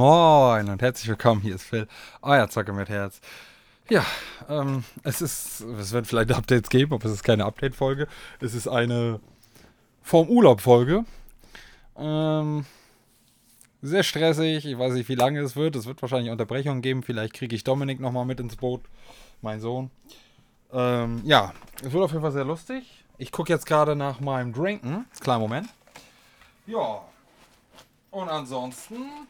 Moin und herzlich willkommen, hier ist Phil, euer Zocker mit Herz. Ja, ähm, es ist, es wird vielleicht Updates geben, aber es ist keine Update-Folge. Es ist eine vorm Urlaub-Folge. Ähm, sehr stressig, ich weiß nicht, wie lange es wird. Es wird wahrscheinlich Unterbrechungen geben. Vielleicht kriege ich Dominik nochmal mit ins Boot, mein Sohn. Ähm, ja, es wird auf jeden Fall sehr lustig. Ich gucke jetzt gerade nach meinem Drinken. Kleinen Moment. Ja, und ansonsten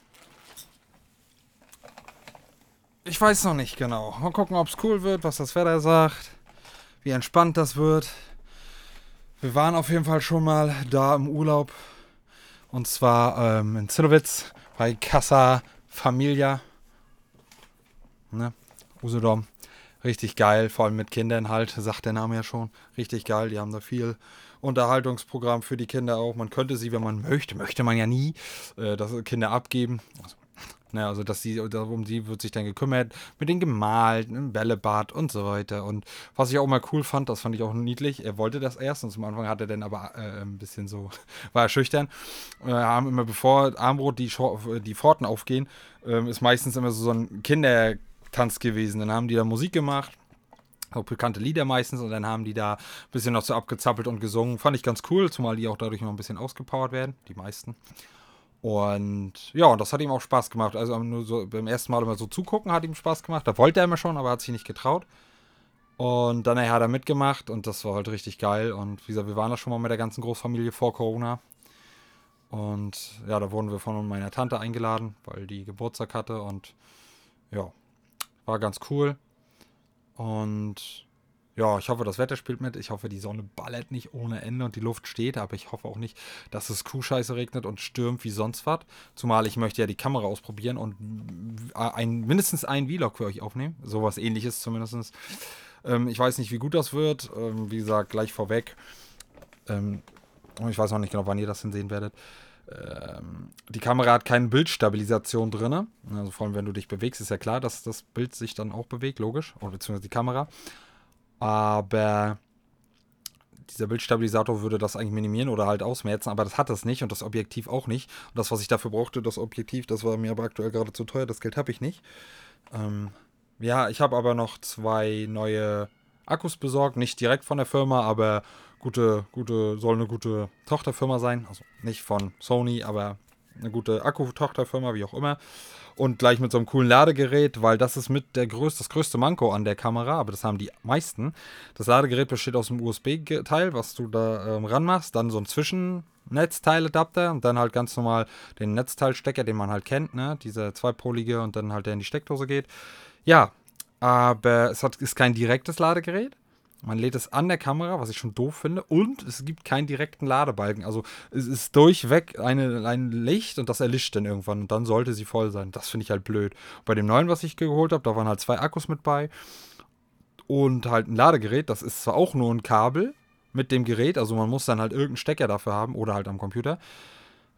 ich weiß noch nicht genau. Mal gucken, ob es cool wird, was das Wetter sagt, wie entspannt das wird. Wir waren auf jeden Fall schon mal da im Urlaub. Und zwar ähm, in Zinnowitz bei Casa Familia. Ne? Usedom. Richtig geil, vor allem mit Kindern halt, sagt der Name ja schon. Richtig geil, die haben da viel Unterhaltungsprogramm für die Kinder auch. Man könnte sie, wenn man möchte, möchte man ja nie, äh, das Kinder abgeben. Also Ne, also dass sie, um sie wird sich dann gekümmert, mit den gemalt, im Bällebad und so weiter. Und was ich auch mal cool fand, das fand ich auch niedlich, er wollte das erst und zum Anfang hat er dann aber äh, ein bisschen so, war er schüchtern. Wir haben immer, bevor Armbrot die, die Pforten aufgehen, äh, ist meistens immer so, so ein Kindertanz gewesen. Dann haben die da Musik gemacht auch bekannte Lieder meistens und dann haben die da ein bisschen noch so abgezappelt und gesungen. Fand ich ganz cool, zumal die auch dadurch noch ein bisschen ausgepowert werden, die meisten. Und ja, und das hat ihm auch Spaß gemacht. Also nur so beim ersten Mal immer so zugucken hat ihm Spaß gemacht. Da wollte er immer schon, aber hat sich nicht getraut. Und dann hat er mitgemacht und das war halt richtig geil. Und wie gesagt, wir waren da schon mal mit der ganzen Großfamilie vor Corona. Und ja, da wurden wir von meiner Tante eingeladen, weil die Geburtstag hatte. Und ja, war ganz cool. Und ja, ich hoffe, das Wetter spielt mit. Ich hoffe, die Sonne ballert nicht ohne Ende und die Luft steht. Aber ich hoffe auch nicht, dass es Kuhscheiße regnet und stürmt wie sonst was. Zumal ich möchte ja die Kamera ausprobieren und ein, mindestens einen Vlog für euch aufnehmen. Sowas ähnliches zumindest. Ähm, ich weiß nicht, wie gut das wird. Ähm, wie gesagt, gleich vorweg. Ähm, ich weiß noch nicht genau, wann ihr das sehen werdet. Ähm, die Kamera hat keine Bildstabilisation drin. Also vor allem, wenn du dich bewegst, ist ja klar, dass das Bild sich dann auch bewegt, logisch. Oder beziehungsweise die Kamera. Aber dieser Bildstabilisator würde das eigentlich minimieren oder halt ausmerzen, aber das hat das nicht und das Objektiv auch nicht. Und das, was ich dafür brauchte, das Objektiv, das war mir aber aktuell gerade zu teuer, das Geld habe ich nicht. Ähm, ja, ich habe aber noch zwei neue Akkus besorgt, nicht direkt von der Firma, aber gute, gute, soll eine gute Tochterfirma sein. Also nicht von Sony, aber eine gute Akku-Tochterfirma, wie auch immer und gleich mit so einem coolen Ladegerät, weil das ist mit der größte, das größte Manko an der Kamera, aber das haben die meisten. Das Ladegerät besteht aus einem USB-Teil, was du da ähm, ranmachst, dann so ein Zwischennetzteiladapter und dann halt ganz normal den Netzteilstecker, den man halt kennt, ne? Dieser zweipolige und dann halt der in die Steckdose geht. Ja, aber es hat, ist kein direktes Ladegerät. Man lädt es an der Kamera, was ich schon doof finde. Und es gibt keinen direkten Ladebalken. Also es ist durchweg eine, ein Licht und das erlischt dann irgendwann. Und dann sollte sie voll sein. Das finde ich halt blöd. Bei dem neuen, was ich geholt habe, da waren halt zwei Akkus mit bei. Und halt ein Ladegerät. Das ist zwar auch nur ein Kabel mit dem Gerät. Also man muss dann halt irgendeinen Stecker dafür haben oder halt am Computer.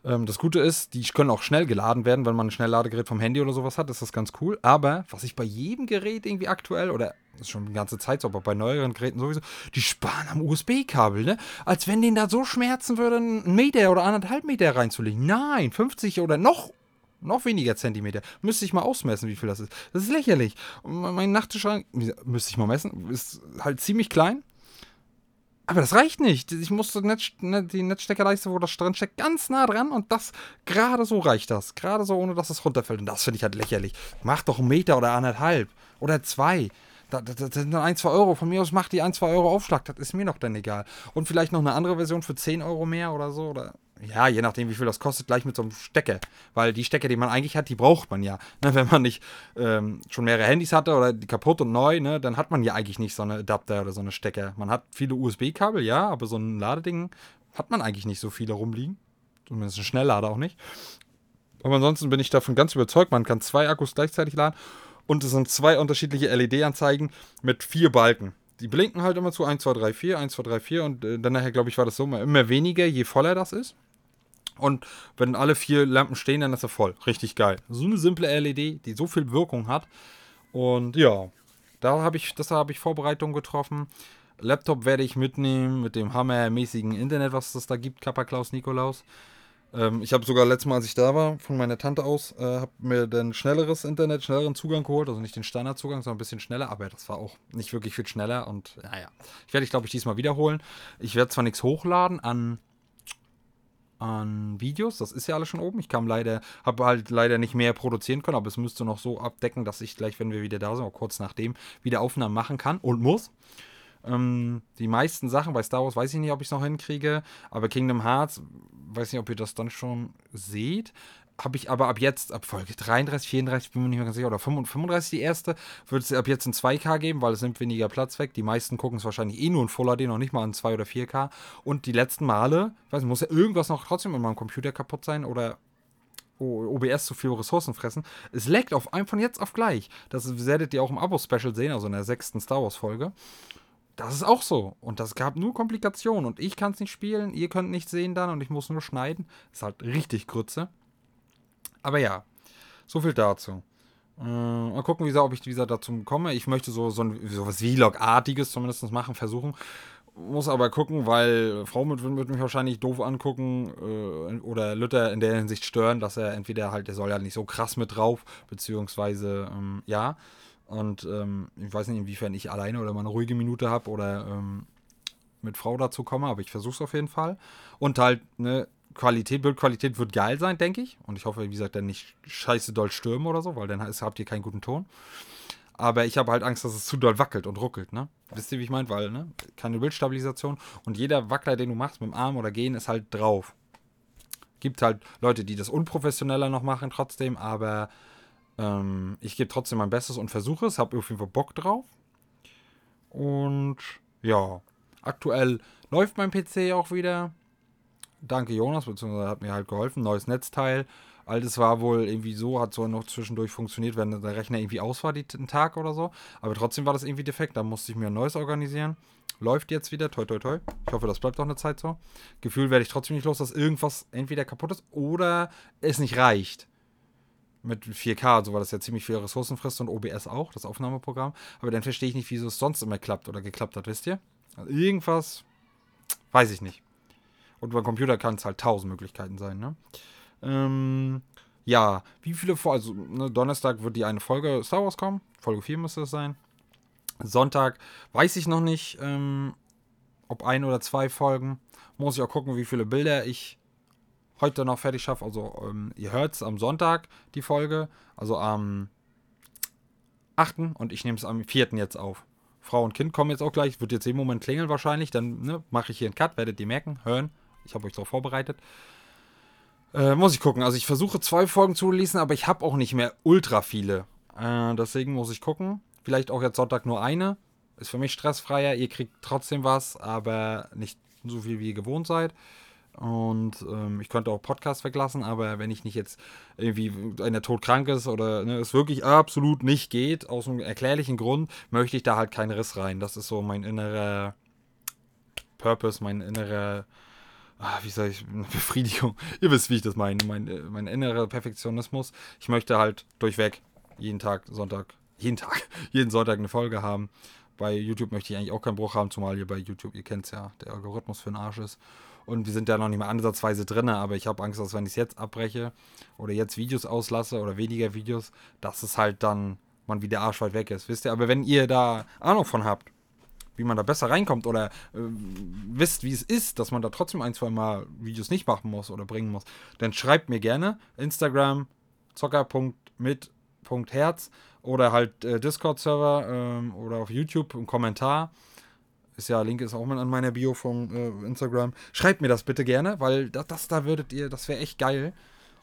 Ähm, das Gute ist, die können auch schnell geladen werden, wenn man ein Schnellladegerät vom Handy oder sowas hat, ist das ganz cool. Aber was ich bei jedem Gerät irgendwie aktuell, oder ist schon die ganze Zeit so, aber bei neueren Geräten sowieso, die sparen am USB-Kabel, ne? Als wenn denen da so schmerzen würde, einen Meter oder anderthalb Meter reinzulegen. Nein, 50 oder noch noch weniger Zentimeter. Müsste ich mal ausmessen, wie viel das ist. Das ist lächerlich. mein Nachttischschrank, müsste ich mal messen, ist halt ziemlich klein. Aber das reicht nicht. Ich musste Netz, ne, die Netzsteckerleiste, wo das drin steckt, ganz nah dran und das gerade so reicht das. Gerade so, ohne dass es runterfällt. Und das finde ich halt lächerlich. Mach doch einen Meter oder anderthalb. Oder zwei. Das, das, das sind nur ein, zwei Euro. Von mir aus macht die ein, zwei Euro Aufschlag. Das ist mir noch dann egal. Und vielleicht noch eine andere Version für 10 Euro mehr oder so. Oder ja, je nachdem, wie viel das kostet, gleich mit so einem Stecker. Weil die Stecker, die man eigentlich hat, die braucht man ja. Ne, wenn man nicht ähm, schon mehrere Handys hatte oder die kaputt und neu, ne, dann hat man ja eigentlich nicht so eine Adapter oder so eine Stecker. Man hat viele USB-Kabel, ja, aber so ein Ladeding hat man eigentlich nicht so viele rumliegen. Zumindest ein Schnelllader auch nicht. Aber ansonsten bin ich davon ganz überzeugt, man kann zwei Akkus gleichzeitig laden und es sind zwei unterschiedliche LED-Anzeigen mit vier Balken. Die blinken halt immer zu 1, 2, 3, 4, 1, 2, 3, 4 und äh, dann nachher, glaube ich, war das so immer weniger, je voller das ist. Und wenn alle vier Lampen stehen, dann ist er voll. Richtig geil. So eine simple LED, die so viel Wirkung hat. Und ja, da habe ich, das habe ich Vorbereitungen getroffen. Laptop werde ich mitnehmen mit dem hammermäßigen Internet, was es da gibt, Kappa Klaus Nikolaus. Ähm, ich habe sogar letztes Mal, als ich da war, von meiner Tante aus, äh, habe mir dann schnelleres Internet, schnelleren Zugang geholt. Also nicht den Standardzugang, sondern ein bisschen schneller. Aber das war auch nicht wirklich viel schneller. Und naja, ich werde ich glaube ich diesmal wiederholen. Ich werde zwar nichts hochladen an an Videos. Das ist ja alles schon oben. Ich kam leider, habe halt leider nicht mehr produzieren können, aber es müsste noch so abdecken, dass ich gleich, wenn wir wieder da sind, auch kurz nachdem, wieder Aufnahmen machen kann und muss. Ähm, die meisten Sachen bei Star Wars weiß ich nicht, ob ich es noch hinkriege, aber Kingdom Hearts, weiß nicht, ob ihr das dann schon seht habe ich aber ab jetzt, ab Folge 33, 34, bin mir nicht mehr ganz sicher, oder 35 die erste, wird es ab jetzt in 2K geben, weil es nimmt weniger Platz weg. Die meisten gucken es wahrscheinlich eh nur in Full HD, noch nicht mal in 2 oder 4K. Und die letzten Male, ich weiß nicht, muss ja irgendwas noch trotzdem in meinem Computer kaputt sein oder OBS zu viele Ressourcen fressen. Es leckt auf einem von jetzt auf gleich. Das werdet ihr auch im Abo-Special sehen, also in der sechsten Star Wars-Folge. Das ist auch so. Und das gab nur Komplikationen. Und ich kann es nicht spielen, ihr könnt nicht sehen dann und ich muss nur schneiden. Ist halt richtig Grütze. Aber ja, so viel dazu. Äh, mal gucken, wie ob ich wieder dazu komme. Ich möchte so, so, ein, so was Vlog-artiges zumindest machen, versuchen. Muss aber gucken, weil Frau wird, wird mich wahrscheinlich doof angucken äh, oder Luther in der Hinsicht stören, dass er entweder halt, der soll ja nicht so krass mit drauf, beziehungsweise ähm, ja. Und ähm, ich weiß nicht, inwiefern ich alleine oder mal eine ruhige Minute habe oder ähm, mit Frau dazu komme, aber ich versuche es auf jeden Fall. Und halt, ne, Qualität, Bildqualität wird geil sein, denke ich. Und ich hoffe, wie gesagt, dann nicht scheiße doll stürmen oder so, weil dann habt ihr keinen guten Ton. Aber ich habe halt Angst, dass es zu doll wackelt und ruckelt, ne? Wisst ihr, wie ich meine? Weil, ne? Keine Bildstabilisation. Und jeder Wackler, den du machst mit dem Arm oder Gehen, ist halt drauf. Gibt halt Leute, die das unprofessioneller noch machen trotzdem, aber ähm, ich gebe trotzdem mein Bestes und versuche es. Habe auf jeden Fall Bock drauf. Und ja, aktuell läuft mein PC auch wieder danke Jonas, beziehungsweise hat mir halt geholfen, neues Netzteil. Altes war wohl irgendwie so, hat so noch zwischendurch funktioniert, wenn der Rechner irgendwie aus war, den Tag oder so. Aber trotzdem war das irgendwie defekt, da musste ich mir ein neues organisieren. Läuft jetzt wieder, toi toi toi. Ich hoffe, das bleibt auch eine Zeit so. Gefühl werde ich trotzdem nicht los, dass irgendwas entweder kaputt ist oder es nicht reicht. Mit 4K, also weil das ja ziemlich viele Ressourcen frisst und OBS auch, das Aufnahmeprogramm. Aber dann verstehe ich nicht, wieso es sonst immer klappt oder geklappt hat, wisst ihr? Also irgendwas, weiß ich nicht. Und beim Computer kann es halt tausend Möglichkeiten sein, ne? Ähm, ja, wie viele Folgen, also ne, Donnerstag wird die eine Folge Star Wars kommen. Folge 4 müsste es sein. Sonntag weiß ich noch nicht, ähm, ob ein oder zwei Folgen. Muss ich auch gucken, wie viele Bilder ich heute noch fertig schaffe. Also, ähm, ihr hört es am Sonntag, die Folge. Also am 8. und ich nehme es am 4. jetzt auf. Frau und Kind kommen jetzt auch gleich. Wird jetzt im Moment klingeln wahrscheinlich. Dann ne, mache ich hier einen Cut, werdet ihr merken, hören. Ich habe euch darauf vorbereitet. Äh, muss ich gucken. Also ich versuche zwei Folgen zu releasen, aber ich habe auch nicht mehr ultra viele. Äh, deswegen muss ich gucken. Vielleicht auch jetzt Sonntag nur eine. Ist für mich stressfreier. Ihr kriegt trotzdem was, aber nicht so viel, wie ihr gewohnt seid. Und ähm, ich könnte auch Podcast weglassen, aber wenn ich nicht jetzt irgendwie einer todkrank ist oder ne, es wirklich absolut nicht geht, aus einem erklärlichen Grund, möchte ich da halt keinen Riss rein. Das ist so mein innerer Purpose, mein innerer ah, wie sage ich, Befriedigung. Ihr wisst, wie ich das meine. Mein, äh, mein innerer Perfektionismus. Ich möchte halt durchweg jeden Tag, Sonntag, jeden Tag, jeden Sonntag eine Folge haben. Bei YouTube möchte ich eigentlich auch keinen Bruch haben, zumal hier bei YouTube, ihr kennt es ja, der Algorithmus für den Arsch ist. Und wir sind ja noch nicht mal ansatzweise drin, aber ich habe Angst, dass wenn ich es jetzt abbreche oder jetzt Videos auslasse oder weniger Videos, dass es halt dann man wieder arschweit weg ist. Wisst ihr, aber wenn ihr da Ahnung von habt, wie man da besser reinkommt oder äh, wisst, wie es ist, dass man da trotzdem ein, zwei Mal Videos nicht machen muss oder bringen muss, dann schreibt mir gerne Instagram zocker.mit.herz oder halt äh, Discord-Server ähm, oder auf YouTube einen Kommentar. Ist ja, Link ist auch mal an meiner Bio von äh, Instagram. Schreibt mir das bitte gerne, weil das, das da würdet ihr, das wäre echt geil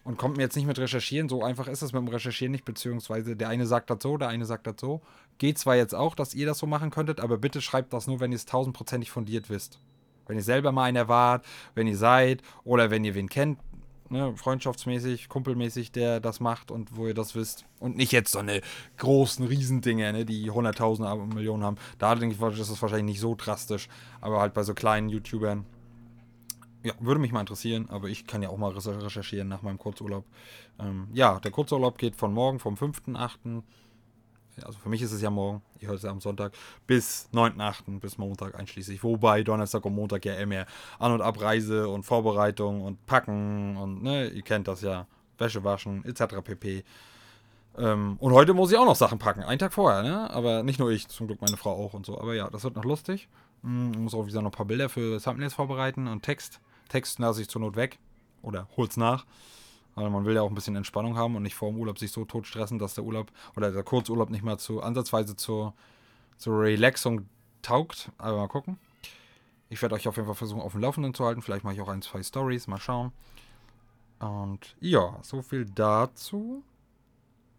und kommt mir jetzt nicht mit Recherchieren. So einfach ist es mit dem Recherchieren nicht, beziehungsweise der eine sagt das so, der eine sagt das so. Geht zwar jetzt auch, dass ihr das so machen könntet, aber bitte schreibt das nur, wenn ihr es tausendprozentig fundiert wisst. Wenn ihr selber mal einer wart, wenn ihr seid oder wenn ihr wen kennt, ne, freundschaftsmäßig, kumpelmäßig, der das macht und wo ihr das wisst. Und nicht jetzt so eine großen Riesendinge, ne, die hunderttausende Millionen haben. Da denke ich, ist das wahrscheinlich nicht so drastisch. Aber halt bei so kleinen YouTubern. Ja, würde mich mal interessieren, aber ich kann ja auch mal recherchieren nach meinem Kurzurlaub. Ähm, ja, der Kurzurlaub geht von morgen, vom 5.8 also für mich ist es ja morgen, ich höre es ja am Sonntag, bis 9.8., bis Montag einschließlich. Wobei Donnerstag und Montag ja mehr An- und Abreise und Vorbereitung und Packen und, ne, ihr kennt das ja, Wäsche waschen, etc. pp. Ähm, und heute muss ich auch noch Sachen packen, einen Tag vorher, ne? Aber nicht nur ich, zum Glück meine Frau auch und so. Aber ja, das wird noch lustig. Hm, muss auch wieder noch ein paar Bilder für Thumbnails vorbereiten und Text. Text lasse ich zur Not weg oder hol's nach. Weil man will ja auch ein bisschen Entspannung haben und nicht vor dem Urlaub sich so tot stressen, dass der Urlaub oder der Kurzurlaub nicht mal zu ansatzweise zur, zur Relaxung taugt. Aber mal gucken. Ich werde euch auf jeden Fall versuchen, auf dem Laufenden zu halten. Vielleicht mache ich auch ein, zwei Stories. Mal schauen. Und ja, so viel dazu.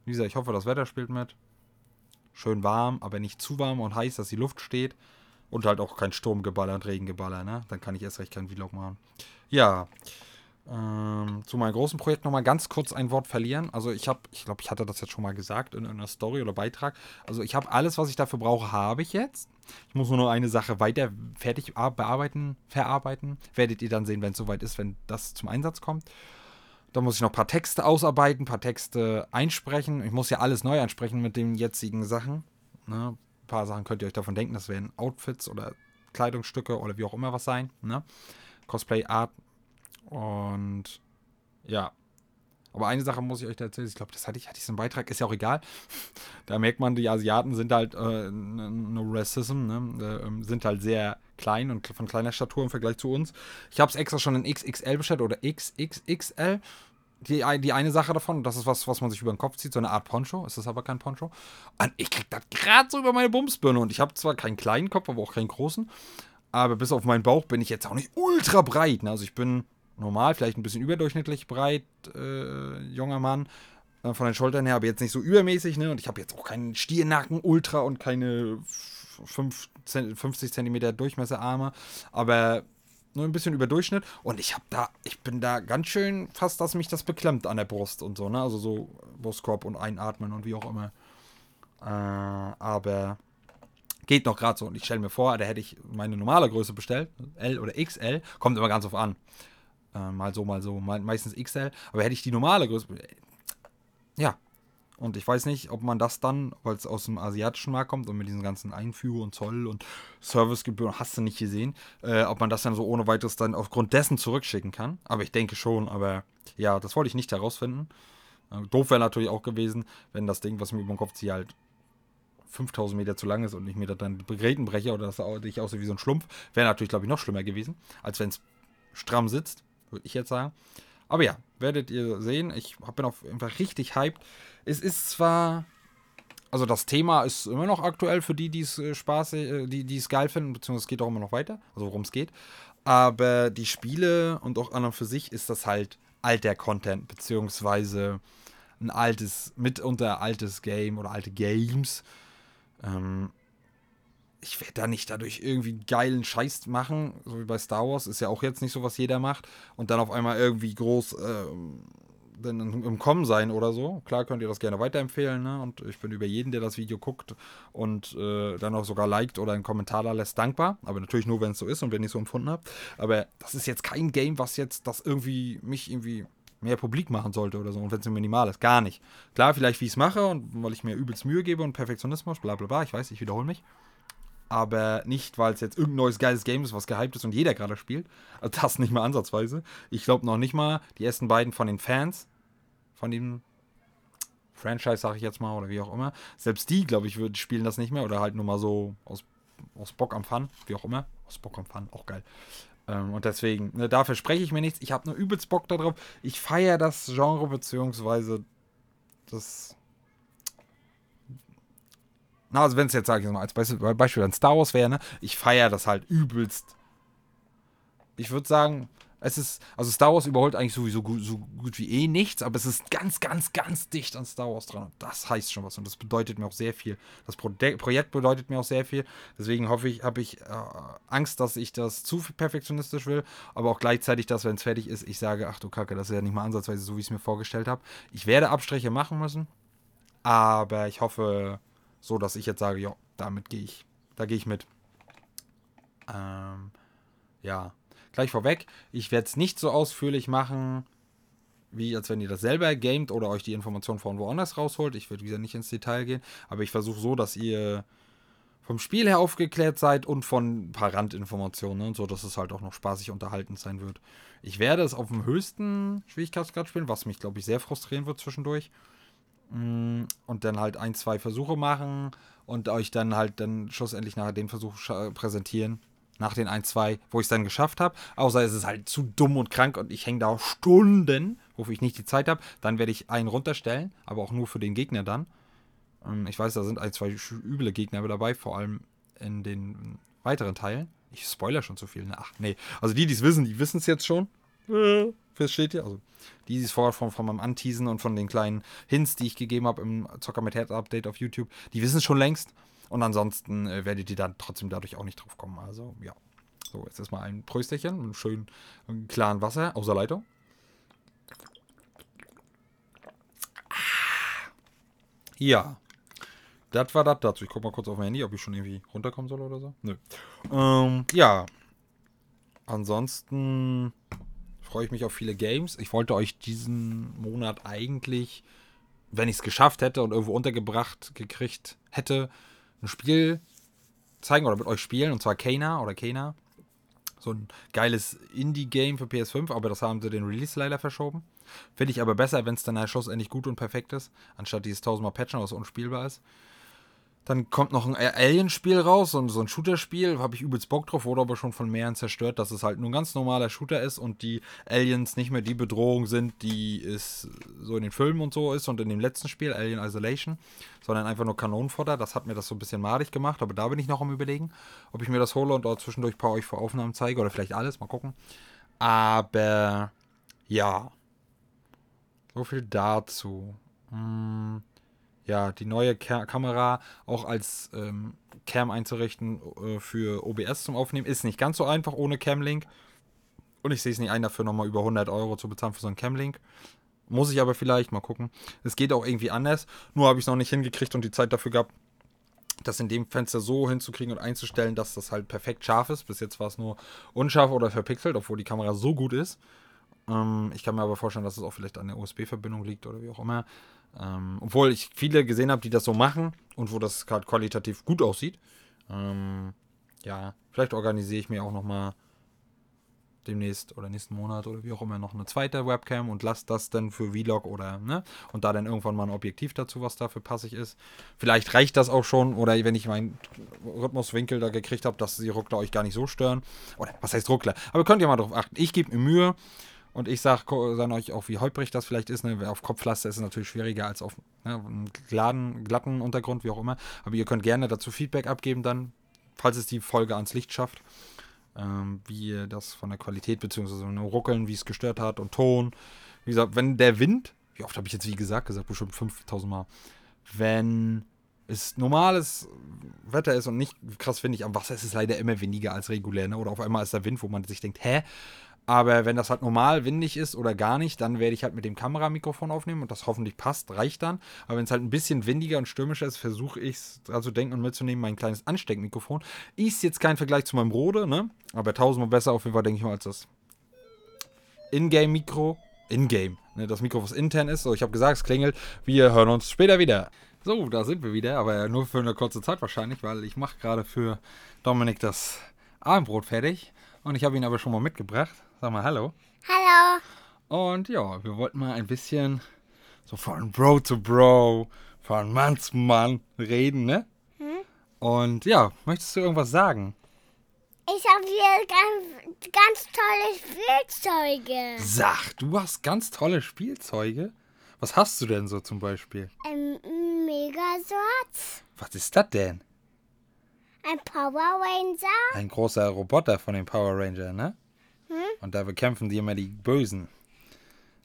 Wie gesagt, ich hoffe, das Wetter spielt mit. Schön warm, aber nicht zu warm und heiß, dass die Luft steht. Und halt auch kein Sturmgeballer und Regengeballer, ne? Dann kann ich erst recht keinen Vlog machen. Ja. Ähm, zu meinem großen Projekt nochmal ganz kurz ein Wort verlieren. Also ich habe, ich glaube, ich hatte das jetzt schon mal gesagt in einer Story oder Beitrag. Also ich habe alles, was ich dafür brauche, habe ich jetzt. Ich muss nur noch eine Sache weiter fertig bearbeiten, verarbeiten. Werdet ihr dann sehen, wenn es soweit ist, wenn das zum Einsatz kommt. Da muss ich noch ein paar Texte ausarbeiten, ein paar Texte einsprechen. Ich muss ja alles neu einsprechen mit den jetzigen Sachen. Ne? Ein paar Sachen könnt ihr euch davon denken, das werden Outfits oder Kleidungsstücke oder wie auch immer was sein. Ne? Cosplay, Art, und ja. Aber eine Sache muss ich euch da erzählen. Ich glaube, das hatte ich, hatte ich so einen Beitrag, ist ja auch egal. Da merkt man, die Asiaten sind halt, äh, no racism, ne? Äh, ähm, sind halt sehr klein und von kleiner Statur im Vergleich zu uns. Ich habe es extra schon in XXL bestellt oder XXXL. Die, die eine Sache davon, das ist was, was man sich über den Kopf zieht, so eine Art Poncho, ist das aber kein Poncho. Und ich krieg das gerade so über meine Bumsbirne und ich habe zwar keinen kleinen Kopf, aber auch keinen großen, aber bis auf meinen Bauch bin ich jetzt auch nicht ultra breit. Ne? Also ich bin normal, vielleicht ein bisschen überdurchschnittlich breit, äh, junger Mann. Äh, von den Schultern her, aber jetzt nicht so übermäßig, ne? Und ich habe jetzt auch keinen Stiernacken Ultra und keine 5, 50 cm Durchmesserarme, aber nur ein bisschen über Durchschnitt. Und ich habe da, ich bin da ganz schön fast, dass mich das beklemmt an der Brust und so, ne? Also so Brustkorb und Einatmen und wie auch immer. Äh, aber geht noch gerade so. Und ich stelle mir vor, da hätte ich meine normale Größe bestellt, L oder XL, kommt immer ganz auf an. Äh, mal so, mal so, meistens XL. Aber hätte ich die normale Größe. Ja. Und ich weiß nicht, ob man das dann, weil es aus dem asiatischen Markt kommt und mit diesen ganzen Einführung und Zoll und Servicegebühren, hast du nicht gesehen, äh, ob man das dann so ohne weiteres dann aufgrund dessen zurückschicken kann. Aber ich denke schon, aber ja, das wollte ich nicht herausfinden. Äh, doof wäre natürlich auch gewesen, wenn das Ding, was mir über den Kopf zieht, halt 5000 Meter zu lang ist und ich mir dann die Gräten breche oder dass ich aussehe wie so ein Schlumpf, wäre natürlich, glaube ich, noch schlimmer gewesen, als wenn es stramm sitzt würde ich jetzt sagen. Aber ja, werdet ihr sehen. Ich bin auf jeden Fall richtig hyped. Es ist zwar. Also das Thema ist immer noch aktuell für die, die es äh, Spaß, äh, die, es geil finden, beziehungsweise es geht auch immer noch weiter, also worum es geht. Aber die Spiele und auch an und für sich ist das halt alter Content, beziehungsweise ein altes, mitunter altes Game oder alte Games. Ähm, ich werde da nicht dadurch irgendwie geilen Scheiß machen, so wie bei Star Wars, ist ja auch jetzt nicht so, was jeder macht, und dann auf einmal irgendwie groß äh, im Kommen sein oder so. Klar könnt ihr das gerne weiterempfehlen, ne? Und ich bin über jeden, der das Video guckt und äh, dann auch sogar liked oder einen Kommentar da lässt, dankbar. Aber natürlich nur, wenn es so ist und wenn ich so empfunden habe. Aber das ist jetzt kein Game, was jetzt das irgendwie mich irgendwie mehr publik machen sollte oder so. Und wenn es minimal ist, gar nicht. Klar, vielleicht wie ich es mache und weil ich mir übelst Mühe gebe und Perfektionismus, bla bla bla, ich weiß, ich wiederhole mich aber nicht, weil es jetzt irgendein neues geiles Game ist, was gehypt ist und jeder gerade spielt. Also das nicht mal ansatzweise. Ich glaube noch nicht mal, die ersten beiden von den Fans, von dem Franchise, sage ich jetzt mal, oder wie auch immer, selbst die, glaube ich, würden spielen das nicht mehr oder halt nur mal so aus, aus Bock am Fun, wie auch immer. Aus Bock am Fun, auch geil. Ähm, und deswegen, ne, da verspreche ich mir nichts. Ich habe nur übelst Bock darauf. Ich feiere das Genre, beziehungsweise das na, also wenn es jetzt, sage ich mal, als Beispiel, an Star Wars wäre, ne, ich feiere das halt übelst. Ich würde sagen, Es ist, also Star Wars überholt eigentlich sowieso gut, so gut wie eh nichts, aber es ist ganz, ganz, ganz dicht an Star Wars dran. Und das heißt schon was und das bedeutet mir auch sehr viel. Das Pro Projekt bedeutet mir auch sehr viel. Deswegen hoffe ich, habe ich äh, Angst, dass ich das zu perfektionistisch will, aber auch gleichzeitig, dass, wenn es fertig ist, ich sage, ach du Kacke, das ist ja nicht mal ansatzweise so, wie ich es mir vorgestellt habe. Ich werde Abstriche machen müssen, aber ich hoffe so, dass ich jetzt sage, ja, damit gehe ich, da gehe ich mit. Ähm, ja, gleich vorweg, ich werde es nicht so ausführlich machen, wie als wenn ihr das selber gamet oder euch die Informationen von woanders rausholt. Ich würde wieder nicht ins Detail gehen, aber ich versuche so, dass ihr vom Spiel her aufgeklärt seid und von ein paar Randinformationen, ne, so dass es halt auch noch spaßig unterhaltend sein wird. Ich werde es auf dem höchsten Schwierigkeitsgrad spielen, was mich, glaube ich, sehr frustrieren wird zwischendurch. Mm, und dann halt ein, zwei Versuche machen und euch dann halt dann schlussendlich nachher den Versuch präsentieren, nach den 1, 2, wo ich es dann geschafft habe. Außer es ist halt zu dumm und krank und ich hänge da auch Stunden, wofür ich nicht die Zeit habe. Dann werde ich einen runterstellen, aber auch nur für den Gegner dann. Ähm, ich weiß, da sind ein, zwei üble Gegner dabei, vor allem in den weiteren Teilen. Ich spoiler schon zu viel. Ne? Ach, nee. Also die, die es wissen, die wissen es jetzt schon. Versteht ihr? Also die, die es vorher von, von meinem Anteasen und von den kleinen Hints, die ich gegeben habe im Zocker mit Herz Update auf YouTube, die wissen es schon längst. Und ansonsten äh, werdet ihr dann trotzdem dadurch auch nicht drauf kommen. Also, ja. So, jetzt erstmal ein Prösterchen mit einem schönen klaren Wasser aus der Leitung. Ja. Das war das dazu. Ich guck mal kurz auf mein Handy, ob ich schon irgendwie runterkommen soll oder so. Nö. Ähm, ja. Ansonsten freue ich mich auf viele Games. Ich wollte euch diesen Monat eigentlich, wenn ich es geschafft hätte und irgendwo untergebracht gekriegt hätte, ein Spiel zeigen oder mit euch spielen, und zwar Kana oder Kana. So ein geiles Indie-Game für PS5, aber das haben sie den Release leider verschoben. Finde ich aber besser, wenn es dann schlussendlich gut und perfekt ist, anstatt dieses tausendmal Patchen, was unspielbar ist. Dann kommt noch ein Alien-Spiel raus und so ein Shooter-Spiel, habe ich übelst Bock drauf, wurde aber schon von mehreren zerstört, dass es halt nur ein ganz normaler Shooter ist und die Aliens nicht mehr die Bedrohung sind, die es so in den Filmen und so ist und in dem letzten Spiel, Alien Isolation, sondern einfach nur Kanonenfutter. Das hat mir das so ein bisschen madig gemacht, aber da bin ich noch am überlegen, ob ich mir das hole und dort zwischendurch ein paar euch vor Aufnahmen zeige oder vielleicht alles, mal gucken. Aber ja, so viel dazu. Hm ja, die neue Ka Kamera auch als ähm, Cam einzurichten äh, für OBS zum Aufnehmen. Ist nicht ganz so einfach ohne Camlink. Und ich sehe es nicht ein, dafür nochmal über 100 Euro zu bezahlen für so einen Camlink. Muss ich aber vielleicht mal gucken. Es geht auch irgendwie anders. Nur habe ich es noch nicht hingekriegt und die Zeit dafür gehabt, das in dem Fenster so hinzukriegen und einzustellen, dass das halt perfekt scharf ist. Bis jetzt war es nur unscharf oder verpixelt, obwohl die Kamera so gut ist. Ähm, ich kann mir aber vorstellen, dass es auch vielleicht an der USB-Verbindung liegt oder wie auch immer. Ähm, obwohl ich viele gesehen habe, die das so machen und wo das gerade qualitativ gut aussieht. Ähm, ja, vielleicht organisiere ich mir auch nochmal demnächst oder nächsten Monat oder wie auch immer noch eine zweite Webcam und lasse das dann für Vlog oder ne und da dann irgendwann mal ein Objektiv dazu, was dafür passig ist. Vielleicht reicht das auch schon oder wenn ich meinen Rhythmuswinkel da gekriegt habe, dass die Ruckler euch gar nicht so stören oder was heißt Ruckler, aber könnt ihr mal drauf achten. Ich gebe mir Mühe. Und ich sage sag euch auch, wie holprig das vielleicht ist. Ne? Auf Kopflaster ist es natürlich schwieriger als auf ne, einem glatten, Untergrund, wie auch immer. Aber ihr könnt gerne dazu Feedback abgeben dann, falls es die Folge ans Licht schafft. Ähm, wie ihr das von der Qualität bzw. Ruckeln, wie es gestört hat und Ton. Wie gesagt, wenn der Wind, wie oft habe ich jetzt wie gesagt gesagt, bestimmt 5000 Mal, wenn es normales Wetter ist und nicht krass windig, am Wasser ist es leider immer weniger als regulär, ne? oder auf einmal ist der Wind, wo man sich denkt, hä, aber wenn das halt normal windig ist oder gar nicht, dann werde ich halt mit dem Kameramikrofon aufnehmen und das hoffentlich passt, reicht dann. Aber wenn es halt ein bisschen windiger und stürmischer ist, versuche ich es dran zu denken und mitzunehmen, mein kleines Ansteckmikrofon. Ist jetzt kein Vergleich zu meinem Rode, ne? Aber tausendmal besser auf jeden Fall, denke ich mal, als das Ingame-Mikro. Ingame, ne? Das Mikro, was intern ist. So, ich habe gesagt, es klingelt. Wir hören uns später wieder. So, da sind wir wieder, aber nur für eine kurze Zeit wahrscheinlich, weil ich mache gerade für Dominik das Abendbrot fertig. Und ich habe ihn aber schon mal mitgebracht. Sag mal Hallo. Hallo. Und ja, wir wollten mal ein bisschen so von Bro zu Bro, von Mann zu Mann reden, ne? Hm? Und ja, möchtest du irgendwas sagen? Ich habe hier ganz, ganz tolle Spielzeuge. Sag, du hast ganz tolle Spielzeuge? Was hast du denn so zum Beispiel? Ein Megasort. Was ist das denn? Ein Power Ranger. Ein großer Roboter von den Power Rangers, ne? Und da bekämpfen die immer die Bösen.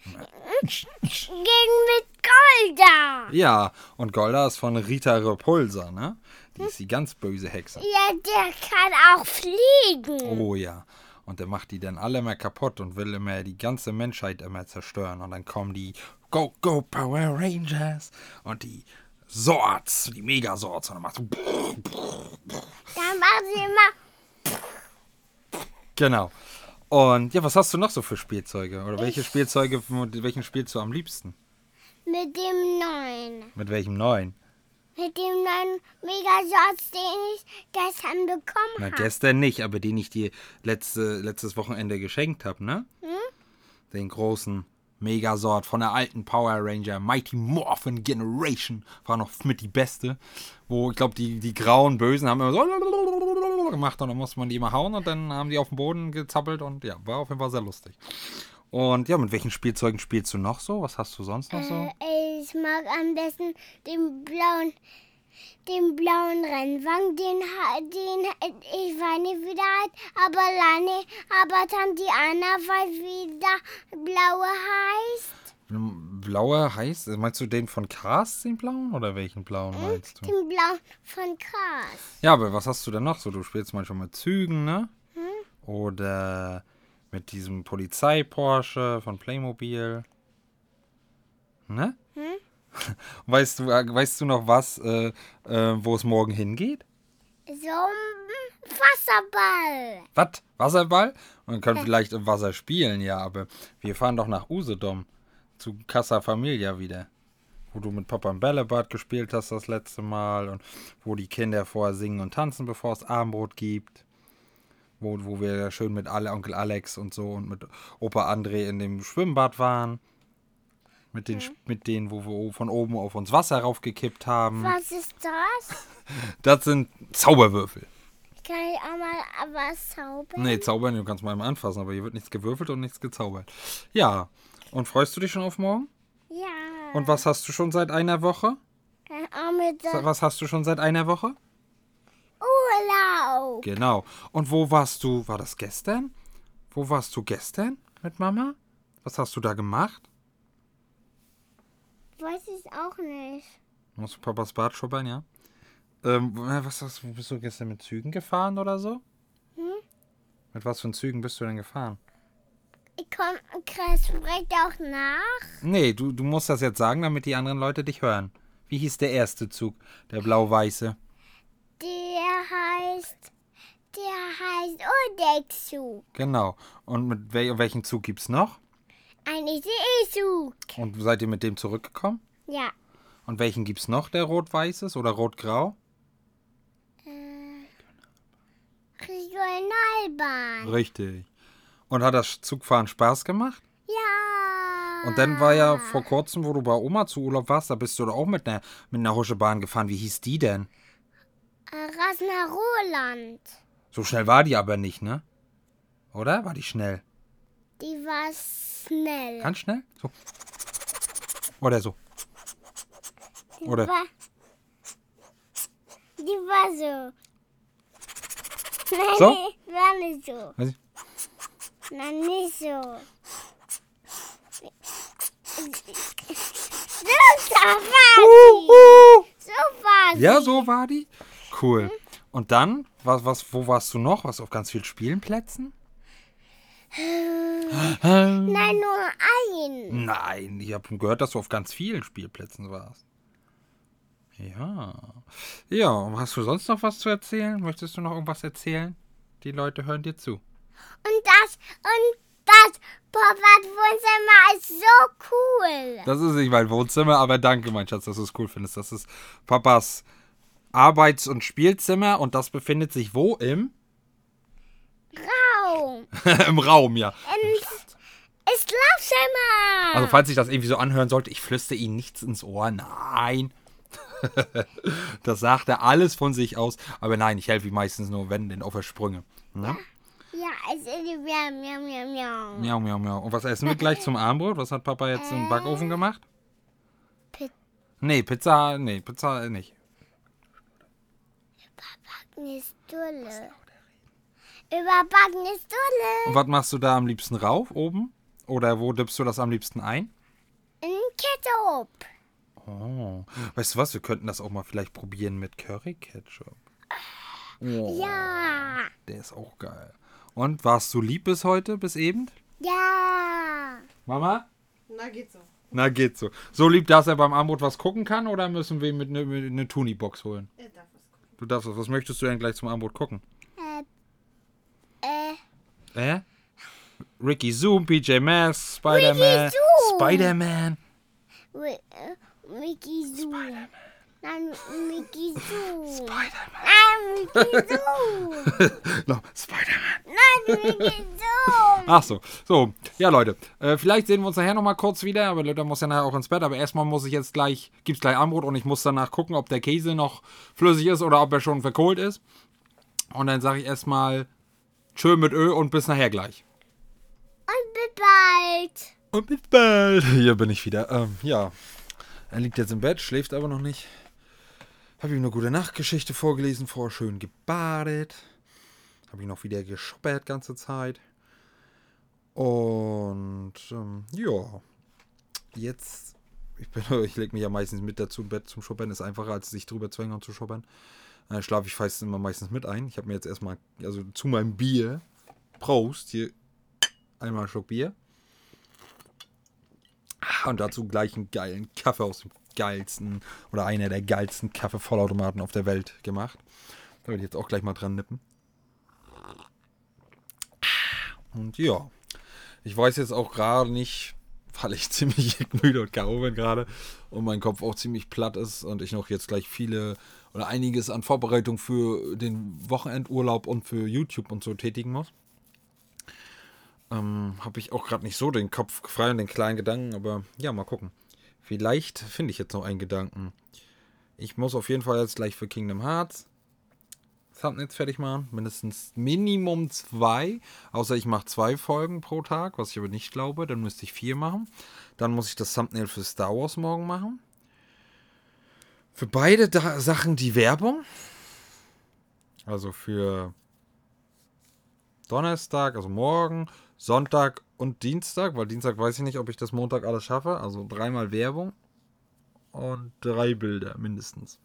Gegen mit Golda. Ja, und Golda ist von Rita Repulsa, ne? Die ist die ganz böse Hexe. Ja, der kann auch fliegen. Oh ja. Und der macht die dann alle immer kaputt und will immer die ganze Menschheit immer zerstören. Und dann kommen die Go, Go Power Rangers und die Swords, die Megasorts. Und dann macht so. Dann machen sie immer Genau. Und ja, was hast du noch so für Spielzeuge? Oder welche Spielzeuge, mit welchen spielst du am liebsten? mit dem neuen. Mit welchem neuen? Mit dem neuen Megasatz, den ich gestern bekommen Na, habe. gestern nicht, aber den ich dir letzte, letztes Wochenende geschenkt habe, ne? Den großen Megasort von der alten Power Ranger Mighty Morphin Generation. War noch mit die beste. Wo, ich glaube, die, die grauen Bösen haben immer so gemacht und dann musste man die immer hauen und dann haben die auf den Boden gezappelt und ja, war auf jeden Fall sehr lustig. Und ja, mit welchen Spielzeugen spielst du noch so? Was hast du sonst noch so? Äh, ich mag am besten den blauen, den blauen Rennwagen, den, den ich weiß nicht, wie der heißt, aber Lani, aber dann die Anna weiß, wie der blaue heißt. Blauer heißt, meinst du den von Cars, den blauen? Oder welchen blauen meinst du? Den blauen von Cars. Ja, aber was hast du denn noch so? Du spielst manchmal mit Zügen, ne? Oder mit diesem Polizei-Porsche von Playmobil. Ne? Weißt du, äh, weißt du noch was, äh, äh, wo es morgen hingeht? So ein Wasserball. Was? Wasserball? Man kann vielleicht im Wasser spielen, ja, aber wir fahren doch nach Usedom zu Casa Familia wieder. Wo du mit Papa im Bällebad gespielt hast das letzte Mal und wo die Kinder vorher singen und tanzen, bevor es Abendbrot gibt. Wo, wo wir schön mit Onkel Alex und so und mit Opa André in dem Schwimmbad waren. Mit den, mit denen, wo wir von oben auf uns Wasser raufgekippt haben. Was ist das? Das sind Zauberwürfel. Kann ich auch mal was zaubern? Nee, zaubern, du kannst mal einmal anfassen, aber hier wird nichts gewürfelt und nichts gezaubert. Ja, und freust du dich schon auf morgen? Ja. Und was hast du schon seit einer Woche? Was hast du schon seit einer Woche? Urlaub. Genau. Und wo warst du? War das gestern? Wo warst du gestern mit Mama? Was hast du da gemacht? Weiß ich auch nicht. Musst du Papas Bad schubbern, ja? Ähm, was hast du, bist du gestern mit Zügen gefahren oder so? Mit was für Zügen bist du denn gefahren? Ich komm, Chris spricht auch nach. Nee, du, du musst das jetzt sagen, damit die anderen Leute dich hören. Wie hieß der erste Zug? Der blau-weiße. Der heißt, der heißt Odexu. Genau. Und mit wel welchen Zug gibt's noch? Ein Isu. Und seid ihr mit dem zurückgekommen? Ja. Und welchen gibt's noch, der rot-weißes oder rot-grau? Regionalbahn. Richtig. Und hat das Zugfahren Spaß gemacht? Ja. Und dann war ja vor kurzem, wo du bei Oma zu Urlaub warst, da bist du doch auch mit einer, mit einer Huschebahn gefahren. Wie hieß die denn? Äh, Rasner Roland. So schnell war die aber nicht, ne? Oder? War die schnell? Die war schnell. Ganz schnell? So. Oder so. Die Oder? War, die war so. Nein, So? die war nicht so. Ich. Nein, nicht so. So war sie. So war sie. Ja, so war die. Cool. Und dann, was, was, wo warst du noch? Was auf ganz vielen Spielenplätzen? Nein, nur ein. Nein, ich habe gehört, dass du auf ganz vielen Spielplätzen warst. Ja. Ja, hast du sonst noch was zu erzählen? Möchtest du noch irgendwas erzählen? Die Leute hören dir zu. Und das, und das Papas Wohnzimmer ist so cool. Das ist nicht mein Wohnzimmer, aber danke, mein Schatz, dass du es cool findest. Das ist Papas Arbeits- und Spielzimmer und das befindet sich wo? Im? Raum. Im Raum, ja. Ins, ins Schlafzimmer. Also falls ich das irgendwie so anhören sollte, ich flüstere Ihnen nichts ins Ohr. Nein. das sagt er alles von sich aus. Aber nein, ich helfe ihm meistens nur, wenn denn auf der Sprünge. Ne? ja, es ist miau, miau, miau, miau. Miau, miau, miau. Und was essen wir gleich zum Abendbrot? Was hat Papa jetzt im Backofen gemacht? Pit- Nee, Pizza, nee, Pizza nicht. Eine Stulle. Überbackene Stulle. Und was machst du da am liebsten rauf, oben? Oder wo dippst du das am liebsten ein? In Ketchup. Oh. Weißt du was, wir könnten das auch mal vielleicht probieren mit Curry Ketchup. Oh, Ja. Der ist auch geil. Und warst du lieb bis heute, bis eben? Ja. Mama? Na, geht so. Na, geht so. So lieb, dass er beim Armut was gucken kann oder müssen wir ihm mit einer ne, ne Tuni-Box holen? Er darf was gucken. Du darfst was. Was möchtest du denn gleich zum Armut gucken? Äh, äh, Äh? Ricky Zoom, PJ Masks, Spider-Man. Zoom. Spider-Man. Äh, Mickey Zoom. Nein, Mickey Zoom. Spider-Man. Nein, Mickey Zoom. No, Spider-Man. Nein, Mickey Zoom. Ach so, so. Ja, Leute. Äh, vielleicht sehen wir uns nachher nochmal kurz wieder, aber Leute muss ja nachher auch ins Bett. Aber erstmal muss ich jetzt gleich, gibt's gleich Armbrot und ich muss danach gucken, ob der Käse noch flüssig ist oder ob er schon verkohlt ist. Und dann sage ich erstmal Tschö mit Ö und bis nachher gleich. Und bis bald. Und bis bald. Hier bin ich wieder. Ähm, ja. Er liegt jetzt im Bett, schläft aber noch nicht. Habe ihm eine gute Nachtgeschichte vorgelesen, vorher schön gebadet. Habe ihn noch wieder geschoppert ganze Zeit. Und ähm, ja. Jetzt. Ich, bin, ich lege mich ja meistens mit dazu im Bett zum Shoppern. Ist einfacher, als sich drüber zwängen und zu shoppern. Äh, schlafe ich fast immer meistens mit ein. Ich habe mir jetzt erstmal, also zu meinem Bier, Prost, hier einmal einen Schluck Bier. Und dazu gleich einen geilen Kaffee aus dem geilsten oder einer der geilsten Kaffee-Vollautomaten auf der Welt gemacht. Da werde ich jetzt auch gleich mal dran nippen. Und ja, ich weiß jetzt auch gerade nicht, weil ich ziemlich müde und K.O. bin gerade und mein Kopf auch ziemlich platt ist und ich noch jetzt gleich viele oder einiges an Vorbereitung für den Wochenendurlaub und für YouTube und so tätigen muss ähm, habe ich auch gerade nicht so den Kopf frei und den kleinen Gedanken, aber ja, mal gucken. Vielleicht finde ich jetzt noch einen Gedanken. Ich muss auf jeden Fall jetzt gleich für Kingdom Hearts Thumbnails fertig machen. Mindestens Minimum zwei. Außer ich mache zwei Folgen pro Tag, was ich aber nicht glaube. Dann müsste ich vier machen. Dann muss ich das Thumbnail für Star Wars morgen machen. Für beide da Sachen die Werbung. Also für Donnerstag, also morgen, Sonntag und Dienstag, weil Dienstag weiß ich nicht, ob ich das Montag alles schaffe. Also dreimal Werbung und drei Bilder mindestens.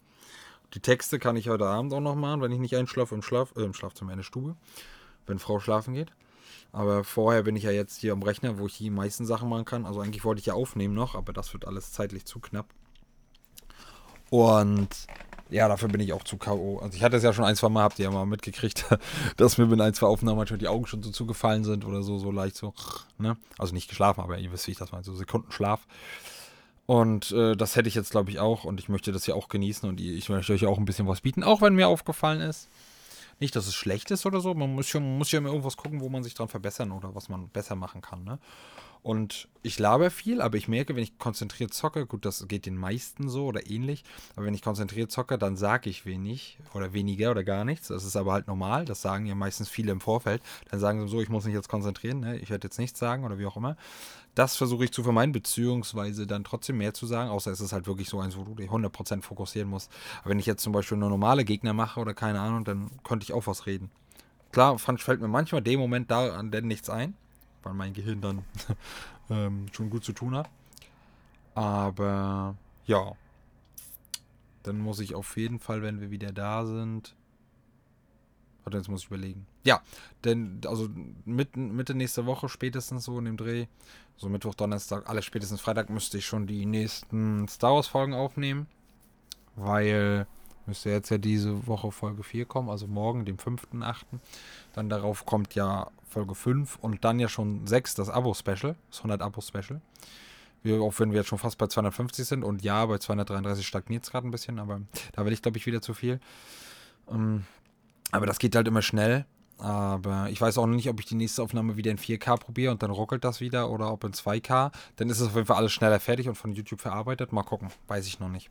Die Texte kann ich heute Abend auch noch machen, wenn ich nicht einschlafe im, Schlaf, äh, im Schlafzimmer in der Stube, wenn Frau schlafen geht. Aber vorher bin ich ja jetzt hier am Rechner, wo ich die meisten Sachen machen kann. Also eigentlich wollte ich ja aufnehmen noch, aber das wird alles zeitlich zu knapp. Und ja, dafür bin ich auch zu K.O. Also ich hatte es ja schon ein, zwei Mal, habt ihr ja mal mitgekriegt, dass mir mit ein, zwei Aufnahmen manchmal die Augen schon so zugefallen sind oder so, so leicht so, ne? Also nicht geschlafen, aber ihr wisst, wie ich das meine, so Sekundenschlaf. Und äh, das hätte ich jetzt, glaube ich, auch. Und ich möchte das ja auch genießen und ich möchte euch auch ein bisschen was bieten, auch wenn mir aufgefallen ist. Nicht, dass es schlecht ist oder so, man muss ja, muss ja immer irgendwas gucken, wo man sich dran verbessern oder was man besser machen kann, ne? Und ich laber viel, aber ich merke, wenn ich konzentriert zocke, gut, das geht den meisten so oder ähnlich, aber wenn ich konzentriert zocke, dann sage ich wenig oder weniger oder gar nichts. Das ist aber halt normal, das sagen ja meistens viele im Vorfeld. Dann sagen sie so, ich muss mich jetzt konzentrieren, ne? ich werde jetzt nichts sagen oder wie auch immer. Das versuche ich zu vermeiden, beziehungsweise dann trotzdem mehr zu sagen, außer es ist halt wirklich so eins, wo du dich 100% fokussieren musst. Aber wenn ich jetzt zum Beispiel nur normale Gegner mache oder keine Ahnung, dann könnte ich auch was reden. Klar, fällt mir manchmal dem Moment da an denn nichts ein, weil mein Gehirn dann ähm, schon gut zu tun hat. Aber ja, dann muss ich auf jeden Fall, wenn wir wieder da sind. Warte, jetzt muss ich überlegen. Ja, denn also mitten, Mitte nächste Woche spätestens so in dem Dreh, so Mittwoch, Donnerstag, alles spätestens Freitag müsste ich schon die nächsten Star Wars Folgen aufnehmen, weil müsste jetzt ja diese Woche Folge 4 kommen, also morgen, dem 5.8. Dann darauf kommt ja Folge 5 und dann ja schon 6, das Abo-Special, das 100 Abo-Special. Wir, auch wenn wir jetzt schon fast bei 250 sind und ja, bei 233 stagniert es gerade ein bisschen, aber da will ich, glaube ich, wieder zu viel. Ähm, aber das geht halt immer schnell. Aber ich weiß auch noch nicht, ob ich die nächste Aufnahme wieder in 4K probiere und dann ruckelt das wieder oder ob in 2K. Dann ist es auf jeden Fall alles schneller fertig und von YouTube verarbeitet. Mal gucken, weiß ich noch nicht.